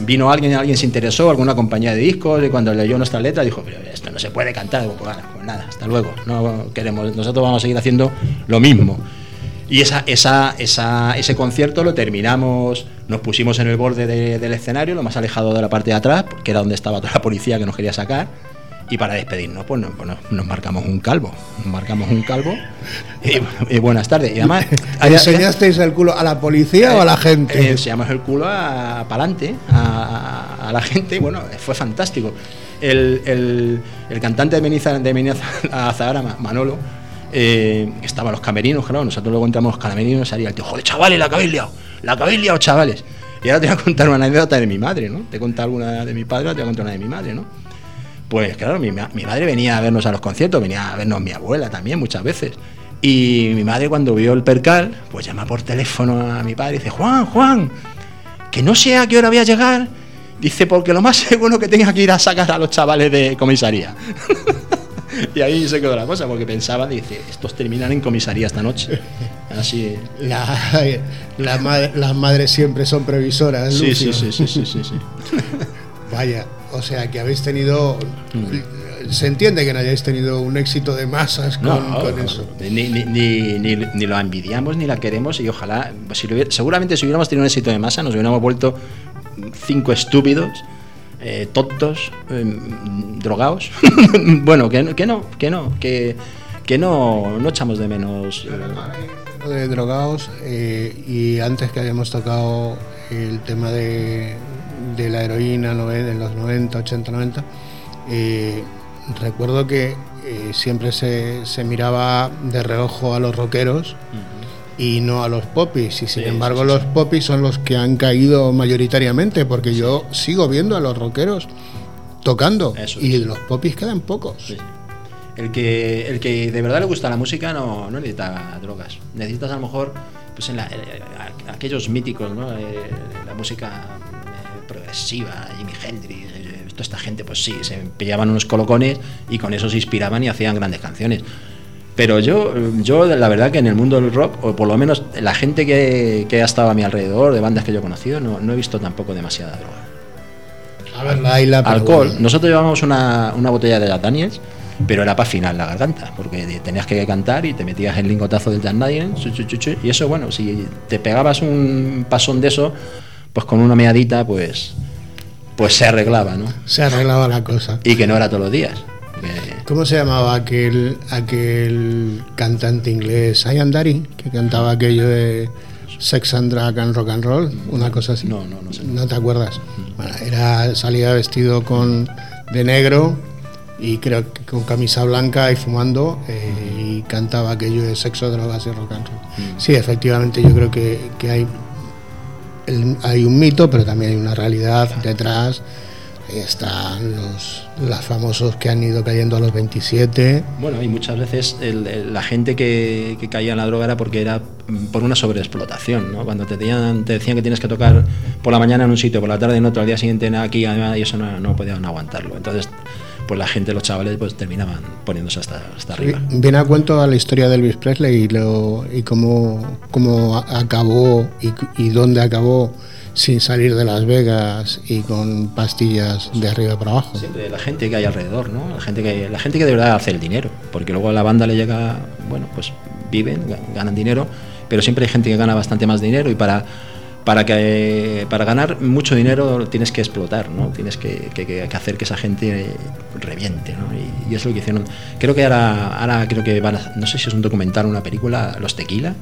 vino alguien, alguien se interesó, alguna compañía de discos, y cuando leyó nuestra letra dijo, pero esto no se puede cantar. Pues, pues, nada, hasta luego, no queremos, nosotros vamos a seguir haciendo lo mismo. Y esa, esa, esa, ese concierto lo terminamos, nos pusimos en el borde del escenario, lo más alejado de la parte de atrás, que era donde estaba toda la policía que nos quería sacar y para despedirnos, pues, pues nos, marcamos un calvo. Nos marcamos un calvo. Y, buenas tardes. Y además. ¿Enseñasteis el culo a la policía o a la gente? Eh, enseñamos el culo para adelante a, a, la gente. Y bueno, fue fantástico. El, cantante de Meniza, de Zahara, Manolo, eh, estaba los camerinos, claro. Nosotros luego entramos los camerinos y salía el tío, joder, chavales, la liado, la habéis liado, chavales. Y ahora te voy a contar una anécdota de mi madre, ¿no? Te he contado alguna de mi padre, te voy a contar una de mi madre, ¿no? Pues claro, mi, madre venía a vernos a los conciertos, venía a vernos mi abuela también muchas veces. Y mi madre cuando vio el percal, pues llama por teléfono a mi padre y dice, Juan, Juan, que no sé a qué hora voy a llegar. Dice, porque lo más seguro que tenga que ir a sacar a los chavales de comisaría. y ahí se quedó la cosa, porque pensaba, dice, estos terminan en comisaría esta noche. Así. las madres siempre son previsoras. sí, sí, sí, sí, sí, sí. Vaya. O sea, que habéis tenido... Se entiende que no hayáis tenido un éxito de masas con, eso. Ni, ni, ni, ni, lo envidiamos ni la queremos y ojalá, si seguramente si hubiéramos tenido un éxito de masa nos hubiéramos vuelto cinco estúpidos, eh, tontos, em, drogados. bueno, que, que, no, que no, que, que no, no echamos de menos. De drogados eh, y antes que hayamos tocado el tema de de la heroína en los 90, 80, 90, recuerdo que eh, siempre se, miraba de reojo a los rockeros y no a los popis. Y sin embargo, los popis son los que han caído mayoritariamente, porque yo sigo viendo a los rockeros tocando y los popis quedan pocos. El que, el que de verdad le gusta la música no, no necesita drogas. Necesitas a lo mejor pues en aquellos míticos, ¿no? Eh, la música progresiva, Jimi Hendrix, eh, toda esta gente, pues sí, se pillaban unos colocones y con eso se inspiraban y hacían grandes canciones. Pero yo, yo la verdad que en el mundo del rock, o por lo menos la gente que, que ha estado a mi alrededor, de bandas que yo he conocido, no, no he visto tampoco demasiada droga. A ver, la, la Alcohol. Nosotros llevábamos una, una botella de Jack Daniels, pero era para afinar la garganta, porque tenías que cantar y te metías el lingotazo del Jack Daniels, y eso, bueno, si te pegabas un pasón de eso, pues con una meadita, pues, pues se arreglaba, ¿no? Se arreglaba la cosa. Y que no era todos los días. ¿Cómo se llamaba aquel, aquel cantante inglés, Ian Dari, que cantaba aquello de Sex and Drag and Rock and Roll? Una cosa así. No, no, no sé. ¿No te acuerdas? Bueno, era, salía vestido con, de negro y creo que con camisa blanca y fumando eh, y cantaba aquello de sexo, drogas y rock and roll. Sí, efectivamente yo creo que, que hay el- hay un mito, pero también hay una realidad detrás. Ahí están los, los famosos que han ido cayendo a los 27. Bueno, y muchas veces el- el- la gente que, que caía en la droga era porque era mm, por una sobreexplotación, ¿no? Cuando te, tenían- te decían que tienes que tocar por la mañana en un sitio, por la tarde en otro, al día siguiente en aquí, y eso no, no podían aguantarlo. Entonces, pues la gente, los chavales, pues terminaban poniéndose hasta, hasta arriba. Viene a cuento a la historia de Elvis Presley y, lo, y cómo, cómo acabó y, y dónde acabó sin salir de Las Vegas y con pastillas de arriba para abajo. Siempre la gente que hay alrededor, ¿no? La gente que, la gente que de verdad hace el dinero, porque luego a la banda le llega, bueno, pues viven, ga- ganan dinero, pero siempre hay gente que gana bastante más dinero y para para que para ganar mucho dinero tienes que explotar, ¿no? Tienes que, que- hacer que esa gente reviente, ¿no? Y, y es lo que hicieron. Creo que ahora, ahora creo que van a, no sé si es un documental o una película, Los Tequila.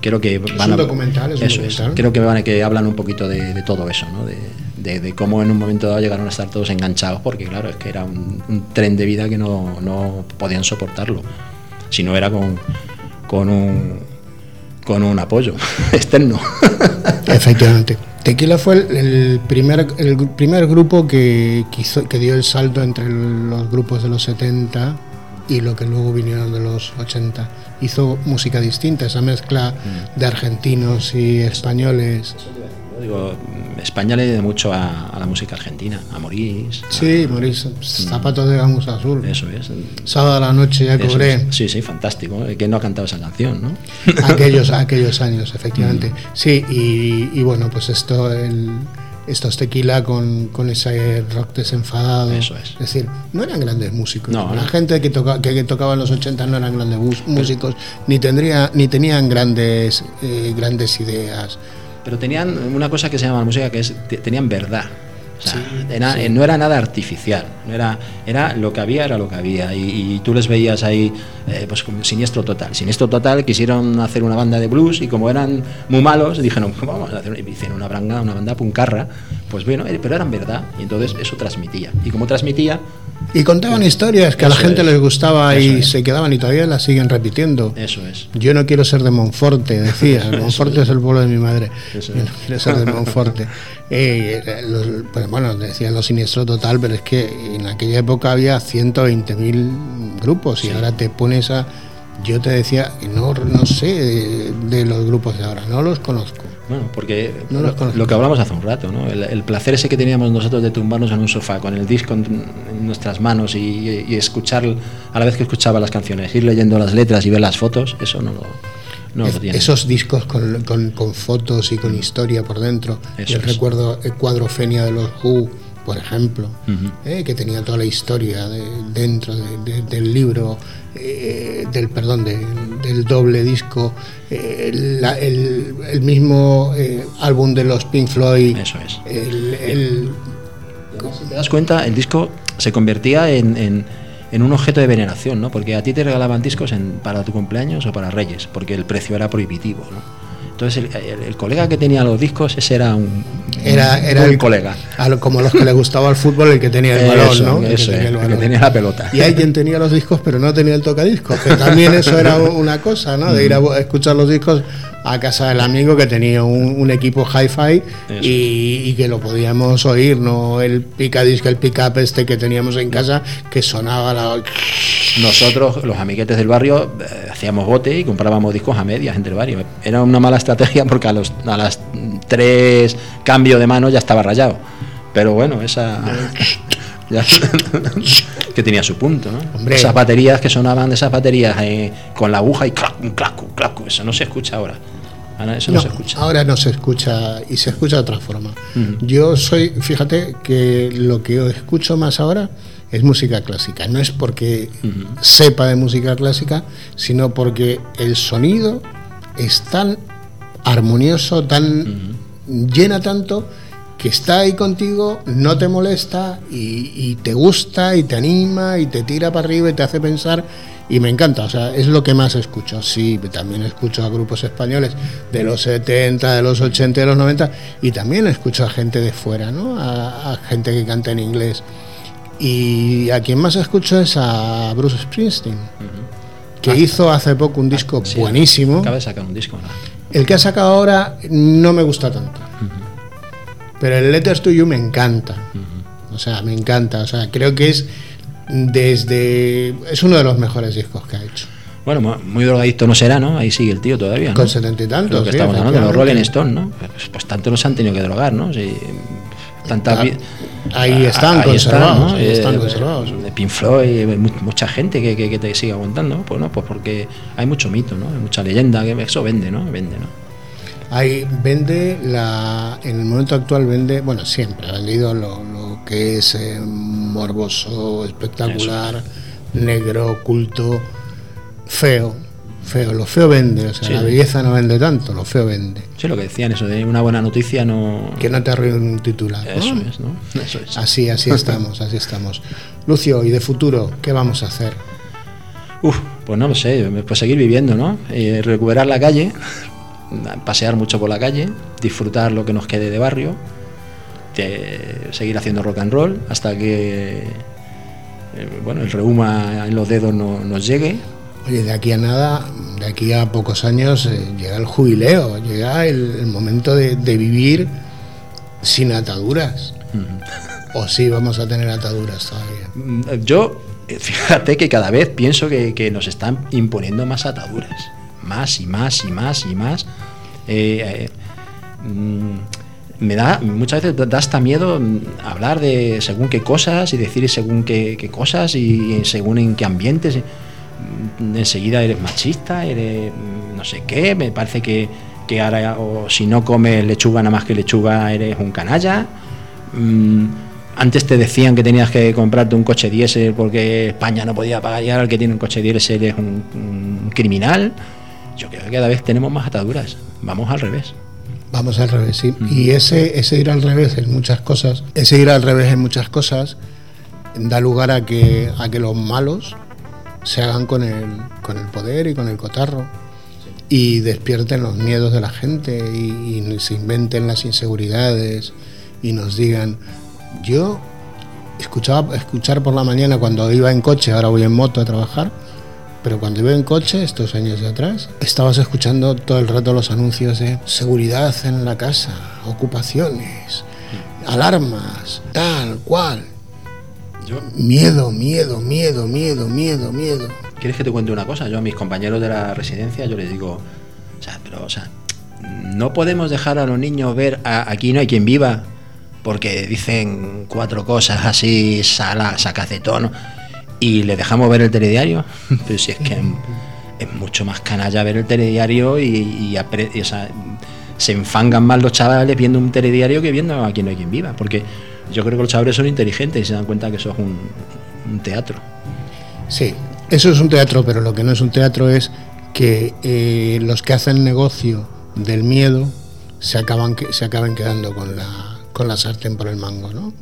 Creo que van un a, documental, es un eso documental. Creo que van a, que hablan un poquito de, de todo eso, ¿no? De, de- de cómo en un momento dado llegaron a estar todos enganchados, porque claro, es que era un, un tren de vida que no, no podían soportarlo. Si no era con, con un con un apoyo externo. Efectivamente. Tequila fue el, el primer, el primer grupo que, hizo- que dio el salto entre los grupos de los 70 y lo que luego vinieron de los 80. Hizo música distinta, esa mezcla de argentinos y españoles. Digo, España le debe mucho a, a la música argentina, a Morís. Sí, Maurice, zapatos de gamuza azul. Eso es. Sábado a la noche ya cobré. es. Sí, sí, fantástico. ¿eh? ¿Quién no ha cantado esa canción, no? aquellos, aquellos años, efectivamente. Mm. Sí, y, y bueno, pues esto, el, esto es tequila con, con ese rock desenfadado. Eso es. decir, no eran grandes músicos. No, la no. gente que, toca, que, que tocaba en los 80 no eran grandes músicos, ni, tendría, ni tenían grandes, eh, grandes ideas. Pero tenían una cosa que se llama música que es te- tenían verdad. O sea, era- eh, no era nada artificial, no era, era lo que había, era lo que había. Y, y tú les veías ahí, eh, pues como siniestro total. Siniestro total quisieron hacer una banda de blues y como eran muy malos, dijeron, vamos a hacer hicieron una banda, una banda puncarra. Pues bueno, eh, pero eran verdad. Y entonces eso transmitía. Y como transmitía, Y contaban historias que a la gente es. les gustaba y es. se quedaban y todavía las siguen repitiendo. eso es. Yo no quiero ser de Monforte, decía. Monforte es el pueblo de mi madre. Eso Yo no quiero ser de Monforte. Eh, los- pues bueno, decían lo siniestro total, pero es que en aquella época había 120.000 grupos y ahora te pones a. Yo te decía, no, no sé de, de los grupos de ahora, no los conozco. Bueno, porque No lo, que hablamos hace un rato, ¿no? El, el placer ese que teníamos nosotros de tumbarnos en un sofá con el disco en, en nuestras manos y, y escuchar, a la vez que escuchaba las canciones, ir leyendo las letras y ver las fotos, eso no lo, no lo tiene. Esos discos con, con- con fotos y con historia por dentro. Eso Yo recuerdo el cuadrofenia de los Who, por ejemplo, eh, que tenía toda la historia de- dentro de- de- del libro, eh, del perdón, de- del doble disco, eh, la- el, el mismo álbum de los Pink Floyd. Eso es. el- el- Si te das cuenta, el disco se convertía en, en- en un objeto de veneración, ¿no? Porque a ti te regalaban discos en- para tu cumpleaños o para Reyes, porque el precio era prohibitivo, ¿no? Entonces el, el- el colega que tenía los discos, ese era un, era, era un el colega. lo- como los que le gustaba el fútbol, el que tenía el balón, Eso, ¿no? El que tenía el que la pelota. Y hay quien tenía los discos pero no tenía el tocadiscos, que también eso era una cosa, ¿no? De ir a escuchar los discos a casa del amigo que tenía un, un equipo hi-fi y, y que lo podíamos oír, no el picadisco, el pick-up este que teníamos en casa que sonaba la... Nosotros, los amiguetes del barrio, eh, hacíamos bote y comprábamos discos a medias entre el barrio. Era una mala estrategia porque a, los, a las tres cambios de mano ya estaba rayado. Pero bueno, esa. ya- que tenía su punto, ¿no? Hombre. Esas baterías que sonaban de esas baterías eh, con la aguja y clac, clac, clac, eso no se escucha ahora. Ahora eso no, No, se escucha. ahora no se escucha y se escucha de otra forma. Yo soy, fíjate que lo que escucho más ahora es música clásica. No es porque sepa de música clásica, sino porque el sonido es tan armonioso, tan llena tanto que está ahí contigo, no te molesta y, y te gusta y te anima y te tira para arriba y te hace pensar y me encanta, o sea, es lo que más escucho. Sí, también escucho a grupos españoles de los 70, de los 80, de los 90 y también escucho a gente de fuera, ¿no? A, a gente que canta en inglés. Y a quien más escucho es a Bruce Springsteen, que hizo hace poco un disco Sí, buenísimo. Acaba de sacar un disco, ¿no? El que ha sacado ahora no me gusta tanto. Pero el Letters to You me encanta. O sea, me encanta. O sea, creo que es desde. Es uno de los mejores discos que ha hecho. Bueno, mu- muy drogadicto no será, ¿no? Ahí sigue el tío todavía, ¿no? Con setenta y tantos, Lo que sí, estamos hablando, los Rolling efectivamente. Stone, ¿no? Pues, pues tanto nos han tenido que drogar, ¿no? Tanta Ah, ahí Ah, están ahí conservados, ¿no? ahí están Eh, conservados. De Pink Floyd, eh, mu- mucha gente que, que- que te sigue aguantando, pues no, pues porque hay mucho mito, ¿no? Hay mucha leyenda, que eso vende, ¿no? Vende, ¿no? Ahí vende la. En el momento actual vende. Bueno, siempre ha vendido lo, lo que es eh, morboso, espectacular, negro, culto, feo. Feo. Lo feo vende. O sea, Sí. la belleza no vende tanto, lo feo vende. Sí, lo que decían, eso de una buena noticia no... Que no te arruine un titular. ¿no? Eso es, ¿no? Eso es. Así, así estamos, así estamos. Lucio, ¿y de futuro qué vamos a hacer? Uf, pues no lo sé, pues seguir viviendo, ¿no? Eh, recuperar la calle, pasear mucho por la calle, disfrutar lo que nos quede de barrio, de seguir haciendo rock and roll hasta que eh, bueno, el reuma en los dedos no- nos llegue. Oye, de aquí a nada, de aquí a pocos años, eh, llega el jubileo, llega el, el momento de, de vivir sin ataduras. O sí vamos a tener ataduras todavía. Mm, Yo, eh, fíjate que cada vez pienso que, que nos están imponiendo más ataduras. Más y más y más y más. Eh, eh, mm, me da, muchas veces da hasta miedo hablar de según qué cosas y decir según qué, cosas y según en qué ambientes. Enseguida eres machista, eres no sé qué, me parece que, que ahora, o si no comes lechuga nada más que lechuga, eres un canalla. Mm, antes te decían que tenías que comprarte un coche diésel porque España no podía pagar y ahora el que tiene un coche diésel es un, un criminal. Yo creo que cada vez tenemos más ataduras. Vamos al revés. Vamos al revés, sí. Y ese, ese ir al revés en muchas cosas, ese ir al revés en muchas cosas, da lugar a que, a que los malos se hagan con el, con el poder y con el cotarro y despierten los miedos de la gente y, y se inventen las inseguridades y nos digan, yo escuchaba escuchar por la mañana cuando iba en coche, ahora voy en moto a trabajar, pero cuando iba en coche, estos años de atrás, estabas escuchando todo el rato los anuncios de seguridad en la casa, ocupaciones, alarmas, tal, cual. Yo, Miedo, miedo, miedo, miedo, miedo, miedo. ¿Quieres que te cuente una cosa? Yo a mis compañeros de la residencia yo les digo, o sea, pero, o sea, no podemos dejar a los niños ver a- aquí no hay quien viva porque dicen cuatro cosas así, sala, sacas de tono y le dejamos ver el telediario. Pero si es que es, mucho más canalla ver el telediario y, se enfangan más los chavales viendo un telediario que viendo aquí no hay quien viva. Porque yo creo que los chavales son inteligentes y se dan cuenta que eso es un, teatro. Sí, eso es un teatro, pero lo que no es un teatro es que eh, los que hacen negocio del miedo se acaban se acaban quedando con la con la sartén por el mango, ¿no?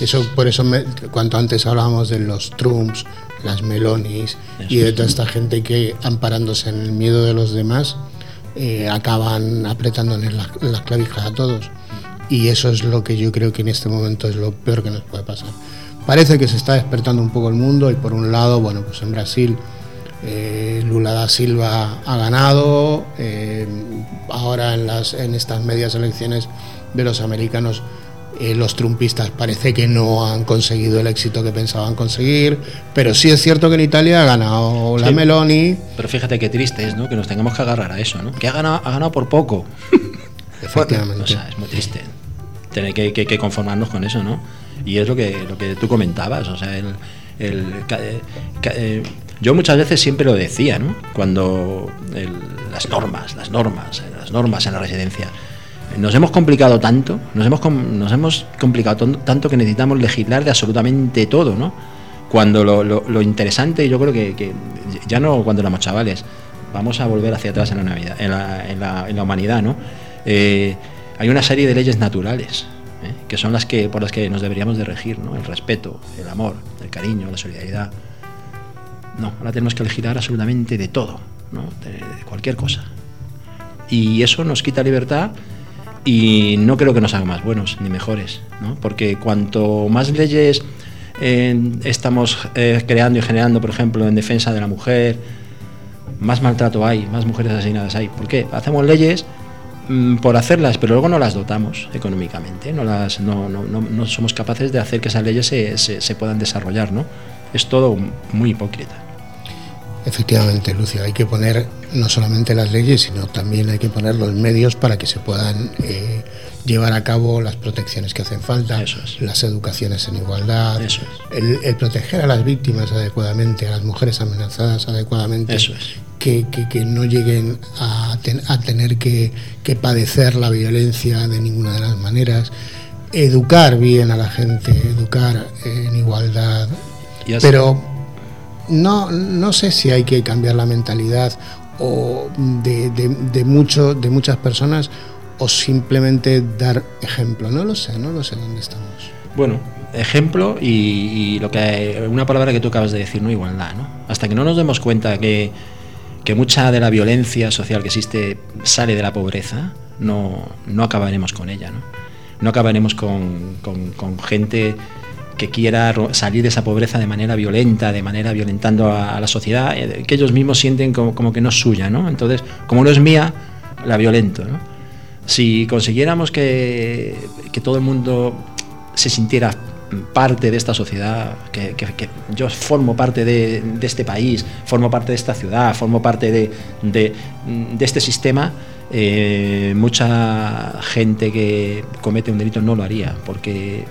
Eso por eso me- cuanto antes hablábamos de los Trumps, las Melonis y de toda esta gente que amparándose en el miedo de los demás eh, acaban apretándoles las, las clavijas a todos. Y eso es lo que yo creo que en este momento es lo peor que nos puede pasar. Parece que se está despertando un poco el mundo y por un lado, bueno, pues en Brasil eh, Lula da Silva ha ganado, eh, ahora en, las, en estas medias elecciones de los americanos eh, los trumpistas parece que no han conseguido el éxito que pensaban conseguir, pero sí es cierto que en Italia ha ganado la Sí. Meloni, Pero fíjate qué triste es, ¿no? Que nos tengamos que agarrar a eso, ¿no? Que ha ganado, ha ganado por poco. efectivamente. O sea, es muy triste. Tener que, que- que conformarnos con eso, ¿no? Y es lo que, lo que tú comentabas, o sea, el, el eh, eh, yo muchas veces siempre lo decía, ¿no? Cuando el- las normas, las normas, eh, las normas en la residencia. Nos hemos complicado tanto, nos hemos, nos hemos complicado tanto que necesitamos legislar de absolutamente todo, ¿no? Cuando lo, lo- lo interesante, yo creo que, ya no cuando éramos chavales, vamos a volver hacia atrás en la, Navidad, en la, humanidad, ¿no? Eh, hay una serie de leyes naturales, ¿eh? que son las que por las que nos deberíamos de regir, ¿no? El respeto, el amor, el cariño, la solidaridad. No, ahora tenemos que legislar absolutamente de todo, ¿no? de cualquier cosa. Y eso nos quita libertad y no creo que nos haga más buenos ni mejores, ¿no? Porque cuanto más leyes eh, estamos eh, creando y generando, por ejemplo, en defensa de la mujer, más maltrato hay, más mujeres asesinadas hay. ¿Por qué? Hacemos leyes mm, por hacerlas, pero luego no las dotamos económicamente, no, las, no, no, no, no somos capaces de hacer que esas leyes se, se, se puedan desarrollar. ¿no? Es todo muy hipócrita. Efectivamente, Lucio, hay que poner no solamente las leyes, sino también hay que poner los medios para que se puedan eh, llevar a cabo las protecciones que hacen falta, es. las educaciones en igualdad, es. el, el proteger a las víctimas adecuadamente, a las mujeres amenazadas adecuadamente, es. que, que- que no lleguen a, ten- a tener que, que padecer la violencia de ninguna de las maneras, educar bien a la gente, educar en igualdad, pero no, no sé si hay que cambiar la mentalidad o de, de, de muchas personas o simplemente dar ejemplo. No lo sé, no lo sé dónde estamos. Bueno, ejemplo y, y lo que una palabra que tú acabas de decir, no igualdad, ¿no? Hasta que no nos demos cuenta que, que mucha de la violencia social que existe sale de la pobreza, no, no acabaremos con ella, ¿no? No acabaremos con- con gente que quiera salir de esa pobreza de manera violenta, de manera violentando a, la sociedad, eh, que ellos mismos sienten como, como que no es suya, ¿no? Entonces, como no es mía, la violento. Si consiguiéramos que, que todo el mundo se sintiera parte de esta sociedad, que, yo formo parte de, este país, formo parte de esta ciudad, formo parte de, de- de este sistema, eh, mucha gente que comete un delito no lo haría, porque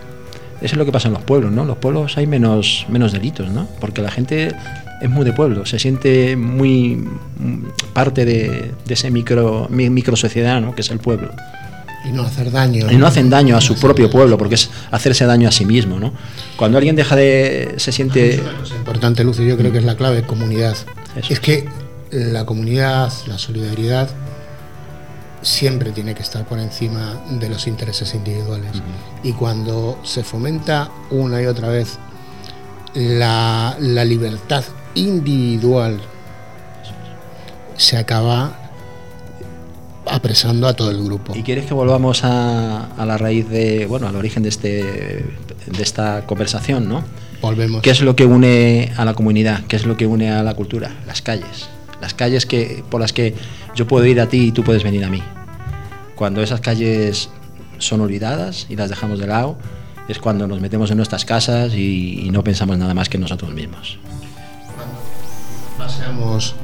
eso es lo que pasa en los pueblos, ¿no? En los pueblos hay menos, menos delitos, ¿no? Porque la gente es muy de pueblo, se siente muy mm, parte de, de ese micro, mi- micro sociedad, ¿no? Que es el pueblo. Y no hacer daño. Y no hacen daño a su propio pueblo, porque es hacerse daño a sí mismo, ¿no? Cuando alguien deja de... se siente... Es importante, Lucio, yo creo que es la clave, comunidad. Eso. Es que la comunidad, la solidaridad, siempre tiene que estar por encima de los intereses individuales. Y cuando se fomenta una y otra vez la, la libertad individual, se acaba apresando a todo el grupo. ¿Y quieres que volvamos a, a la raíz de... bueno, al origen de, este, de esta conversación, ¿no? Volvemos. ¿Qué es lo que une a la comunidad? ¿Qué es lo que une a la cultura? Las calles. Las calles que, por las que yo puedo ir a ti y tú puedes venir a mí. Cuando esas calles son olvidadas y las dejamos de lado, es cuando nos metemos en nuestras casas y, y no pensamos nada más que nosotros mismos. Paseamos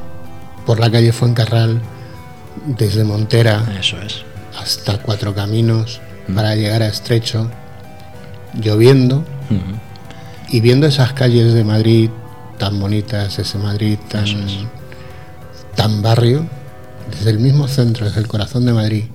por la calle Fuencarral desde Montera Eso es. hasta Cuatro Caminos para llegar a Estrecho, lloviendo y viendo esas calles de Madrid tan bonitas, ese Madrid tan, es. tan barrio, desde el mismo centro, desde el corazón de Madrid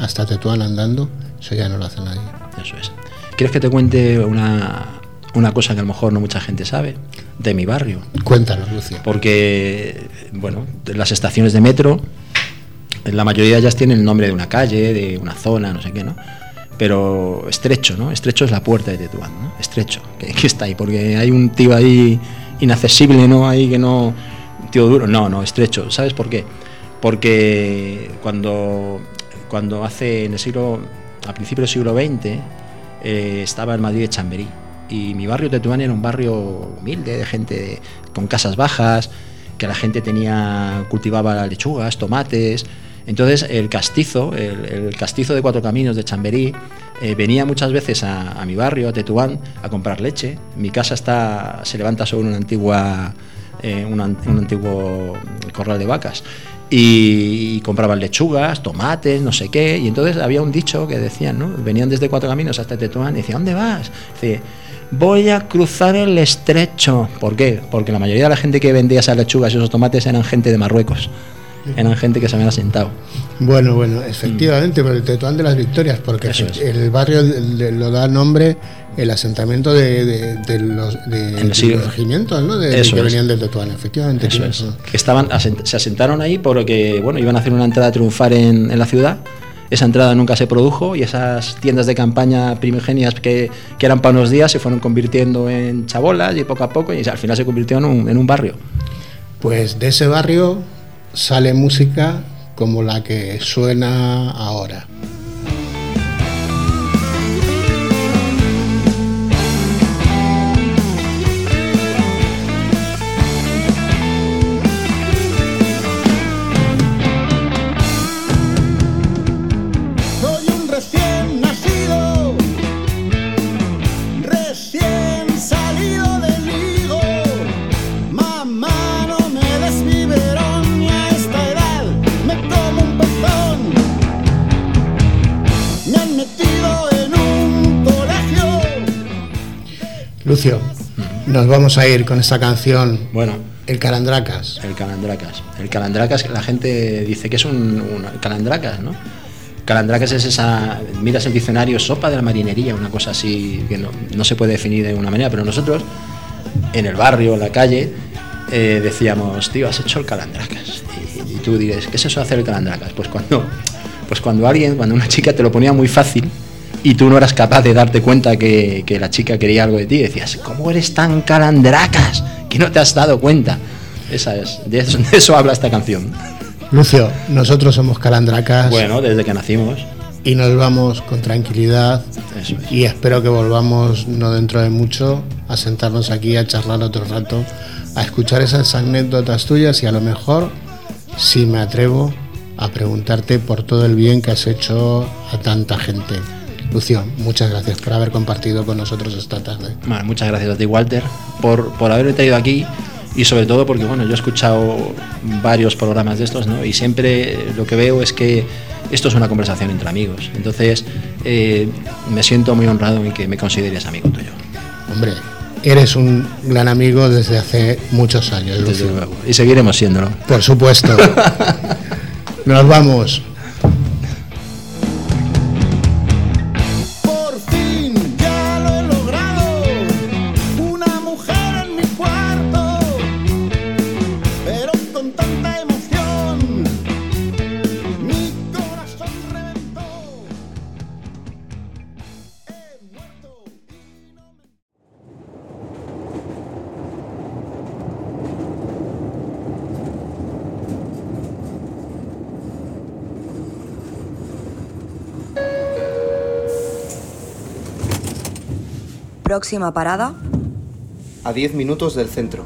hasta Tetuán andando, eso ya no lo hace nadie. Eso es. ¿Quieres que te cuente una, una cosa que a lo mejor no mucha gente sabe? De mi barrio. Cuéntanos, Lucio. Porque, bueno, las estaciones de metro, la mayoría de ellas tienen el nombre de una calle, de una zona, no sé qué, ¿no? Pero estrecho, ¿no? Estrecho es la puerta de Tetuán, ¿no? Estrecho, que, que está ahí, porque hay un tío ahí inaccesible, ¿no? Ahí que no. un tío duro. No, no, estrecho. ¿Sabes por qué? Porque cuando, cuando hace en el siglo. a principios del siglo XX, eh, estaba el Madrid de Chamberí. Y mi barrio Tetuán era un barrio humilde, de gente con casas bajas, que la gente tenía cultivaba lechugas, tomates. Entonces el castizo, el, el castizo de Cuatro Caminos de Chamberí, eh, venía muchas veces a, a mi barrio, a Tetuán, a comprar leche. Mi casa está, se levanta sobre una antigua, eh, un, an- un antiguo corral de vacas. Y, y compraban lechugas, tomates, no sé qué. Y entonces había un dicho que decían, ¿no? Venían desde Cuatro Caminos hasta Tetuán y decían, ¿dónde vas? Dice, voy a cruzar el estrecho. ¿Por qué? Porque la mayoría de la gente que vendía esas lechugas y esos tomates eran gente de Marruecos. Eran gente que se habían asentado. Bueno, bueno, efectivamente, por el Tetuán de las Victorias, porque Mm. Es. el barrio lo da nombre el asentamiento de, de- de los, de, regimientos, ¿no? De, que venían del Tetuán, efectivamente. Eso es. Que estaban, se asentaron ahí porque bueno, iban a hacer una entrada triunfal en, en la ciudad. Esa entrada nunca se produjo y esas tiendas de campaña primigenias que, que eran para unos días se fueron convirtiendo en chabolas y poco a poco y al final se convirtió en un, en un barrio. Pues de ese barrio sale música como la que suena ahora. Lucio, nos vamos a ir con esta canción. Bueno, El Calandracas. el calandracas. El calandracas, la gente dice que es un, un calandracas, ¿no? Calandracas es esa, miras el diccionario, sopa de la marinería, una cosa así que no, no se puede definir de una manera, pero nosotros en el barrio, en la calle, eh, decíamos, tío, has hecho el calandracas. Y, y tú dices, ¿qué es eso de hacer el calandracas? Pues cuando, pues cuando alguien, cuando una chica te lo ponía muy fácil y tú no eras capaz de darte cuenta que, que la chica quería algo de ti, decías, ¿cómo eres tan calandracas que no te has dado cuenta? Esa es, de eso, de eso habla esta canción. Lucio, nosotros somos Calandracas Bueno, desde que nacimos. y nos vamos con tranquilidad Eso es. y espero que volvamos no dentro de mucho a sentarnos aquí a charlar otro rato, a escuchar esas anécdotas tuyas y a lo mejor, si me atrevo, a preguntarte por todo el bien que has hecho a tanta gente. Lucio, muchas gracias por haber compartido con nosotros esta tarde. Bueno, muchas gracias a ti, Walter, por, por haberme traído aquí y sobre todo porque, bueno, yo he escuchado varios programas de estos, ¿no? Y siempre lo que veo es que esto es una conversación entre amigos. Entonces, eh, me siento muy honrado en que me consideres amigo tuyo. Hombre, eres un gran amigo desde hace muchos años, Desde Lucio. luego. Y seguiremos siéndolo. Por supuesto. Nos vamos. Próxima parada, A 10 minutos del centro.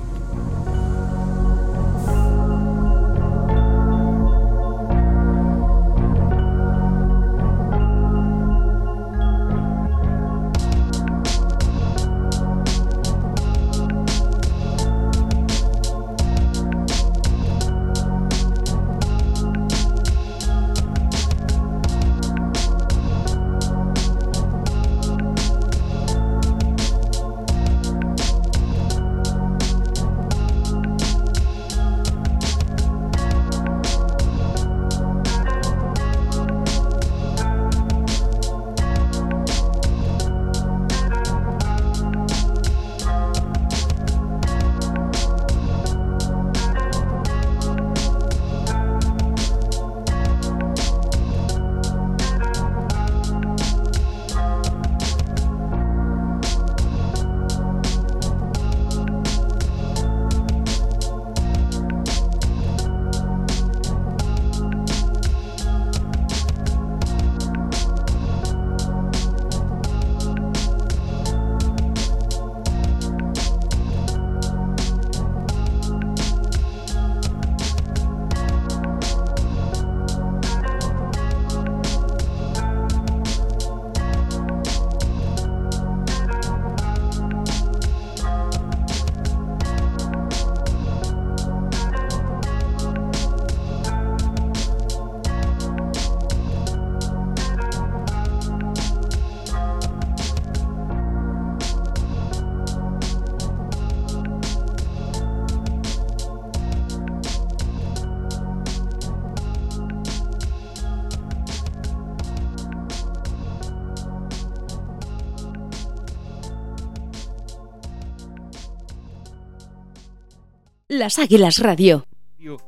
Las Águilas Radio.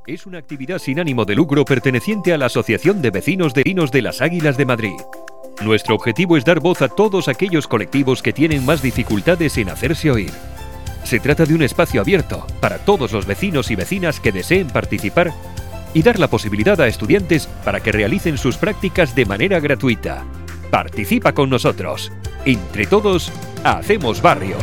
Es una actividad sin ánimo de lucro perteneciente a la Asociación de Vecinos de Vinos de las Águilas de Madrid. Nuestro objetivo es dar voz a todos aquellos colectivos que tienen más dificultades en hacerse oír. Se trata de un espacio abierto para todos los vecinos y vecinas que deseen participar y dar la posibilidad a estudiantes para que realicen sus prácticas de manera gratuita. Participa con nosotros. Entre todos, hacemos barrio.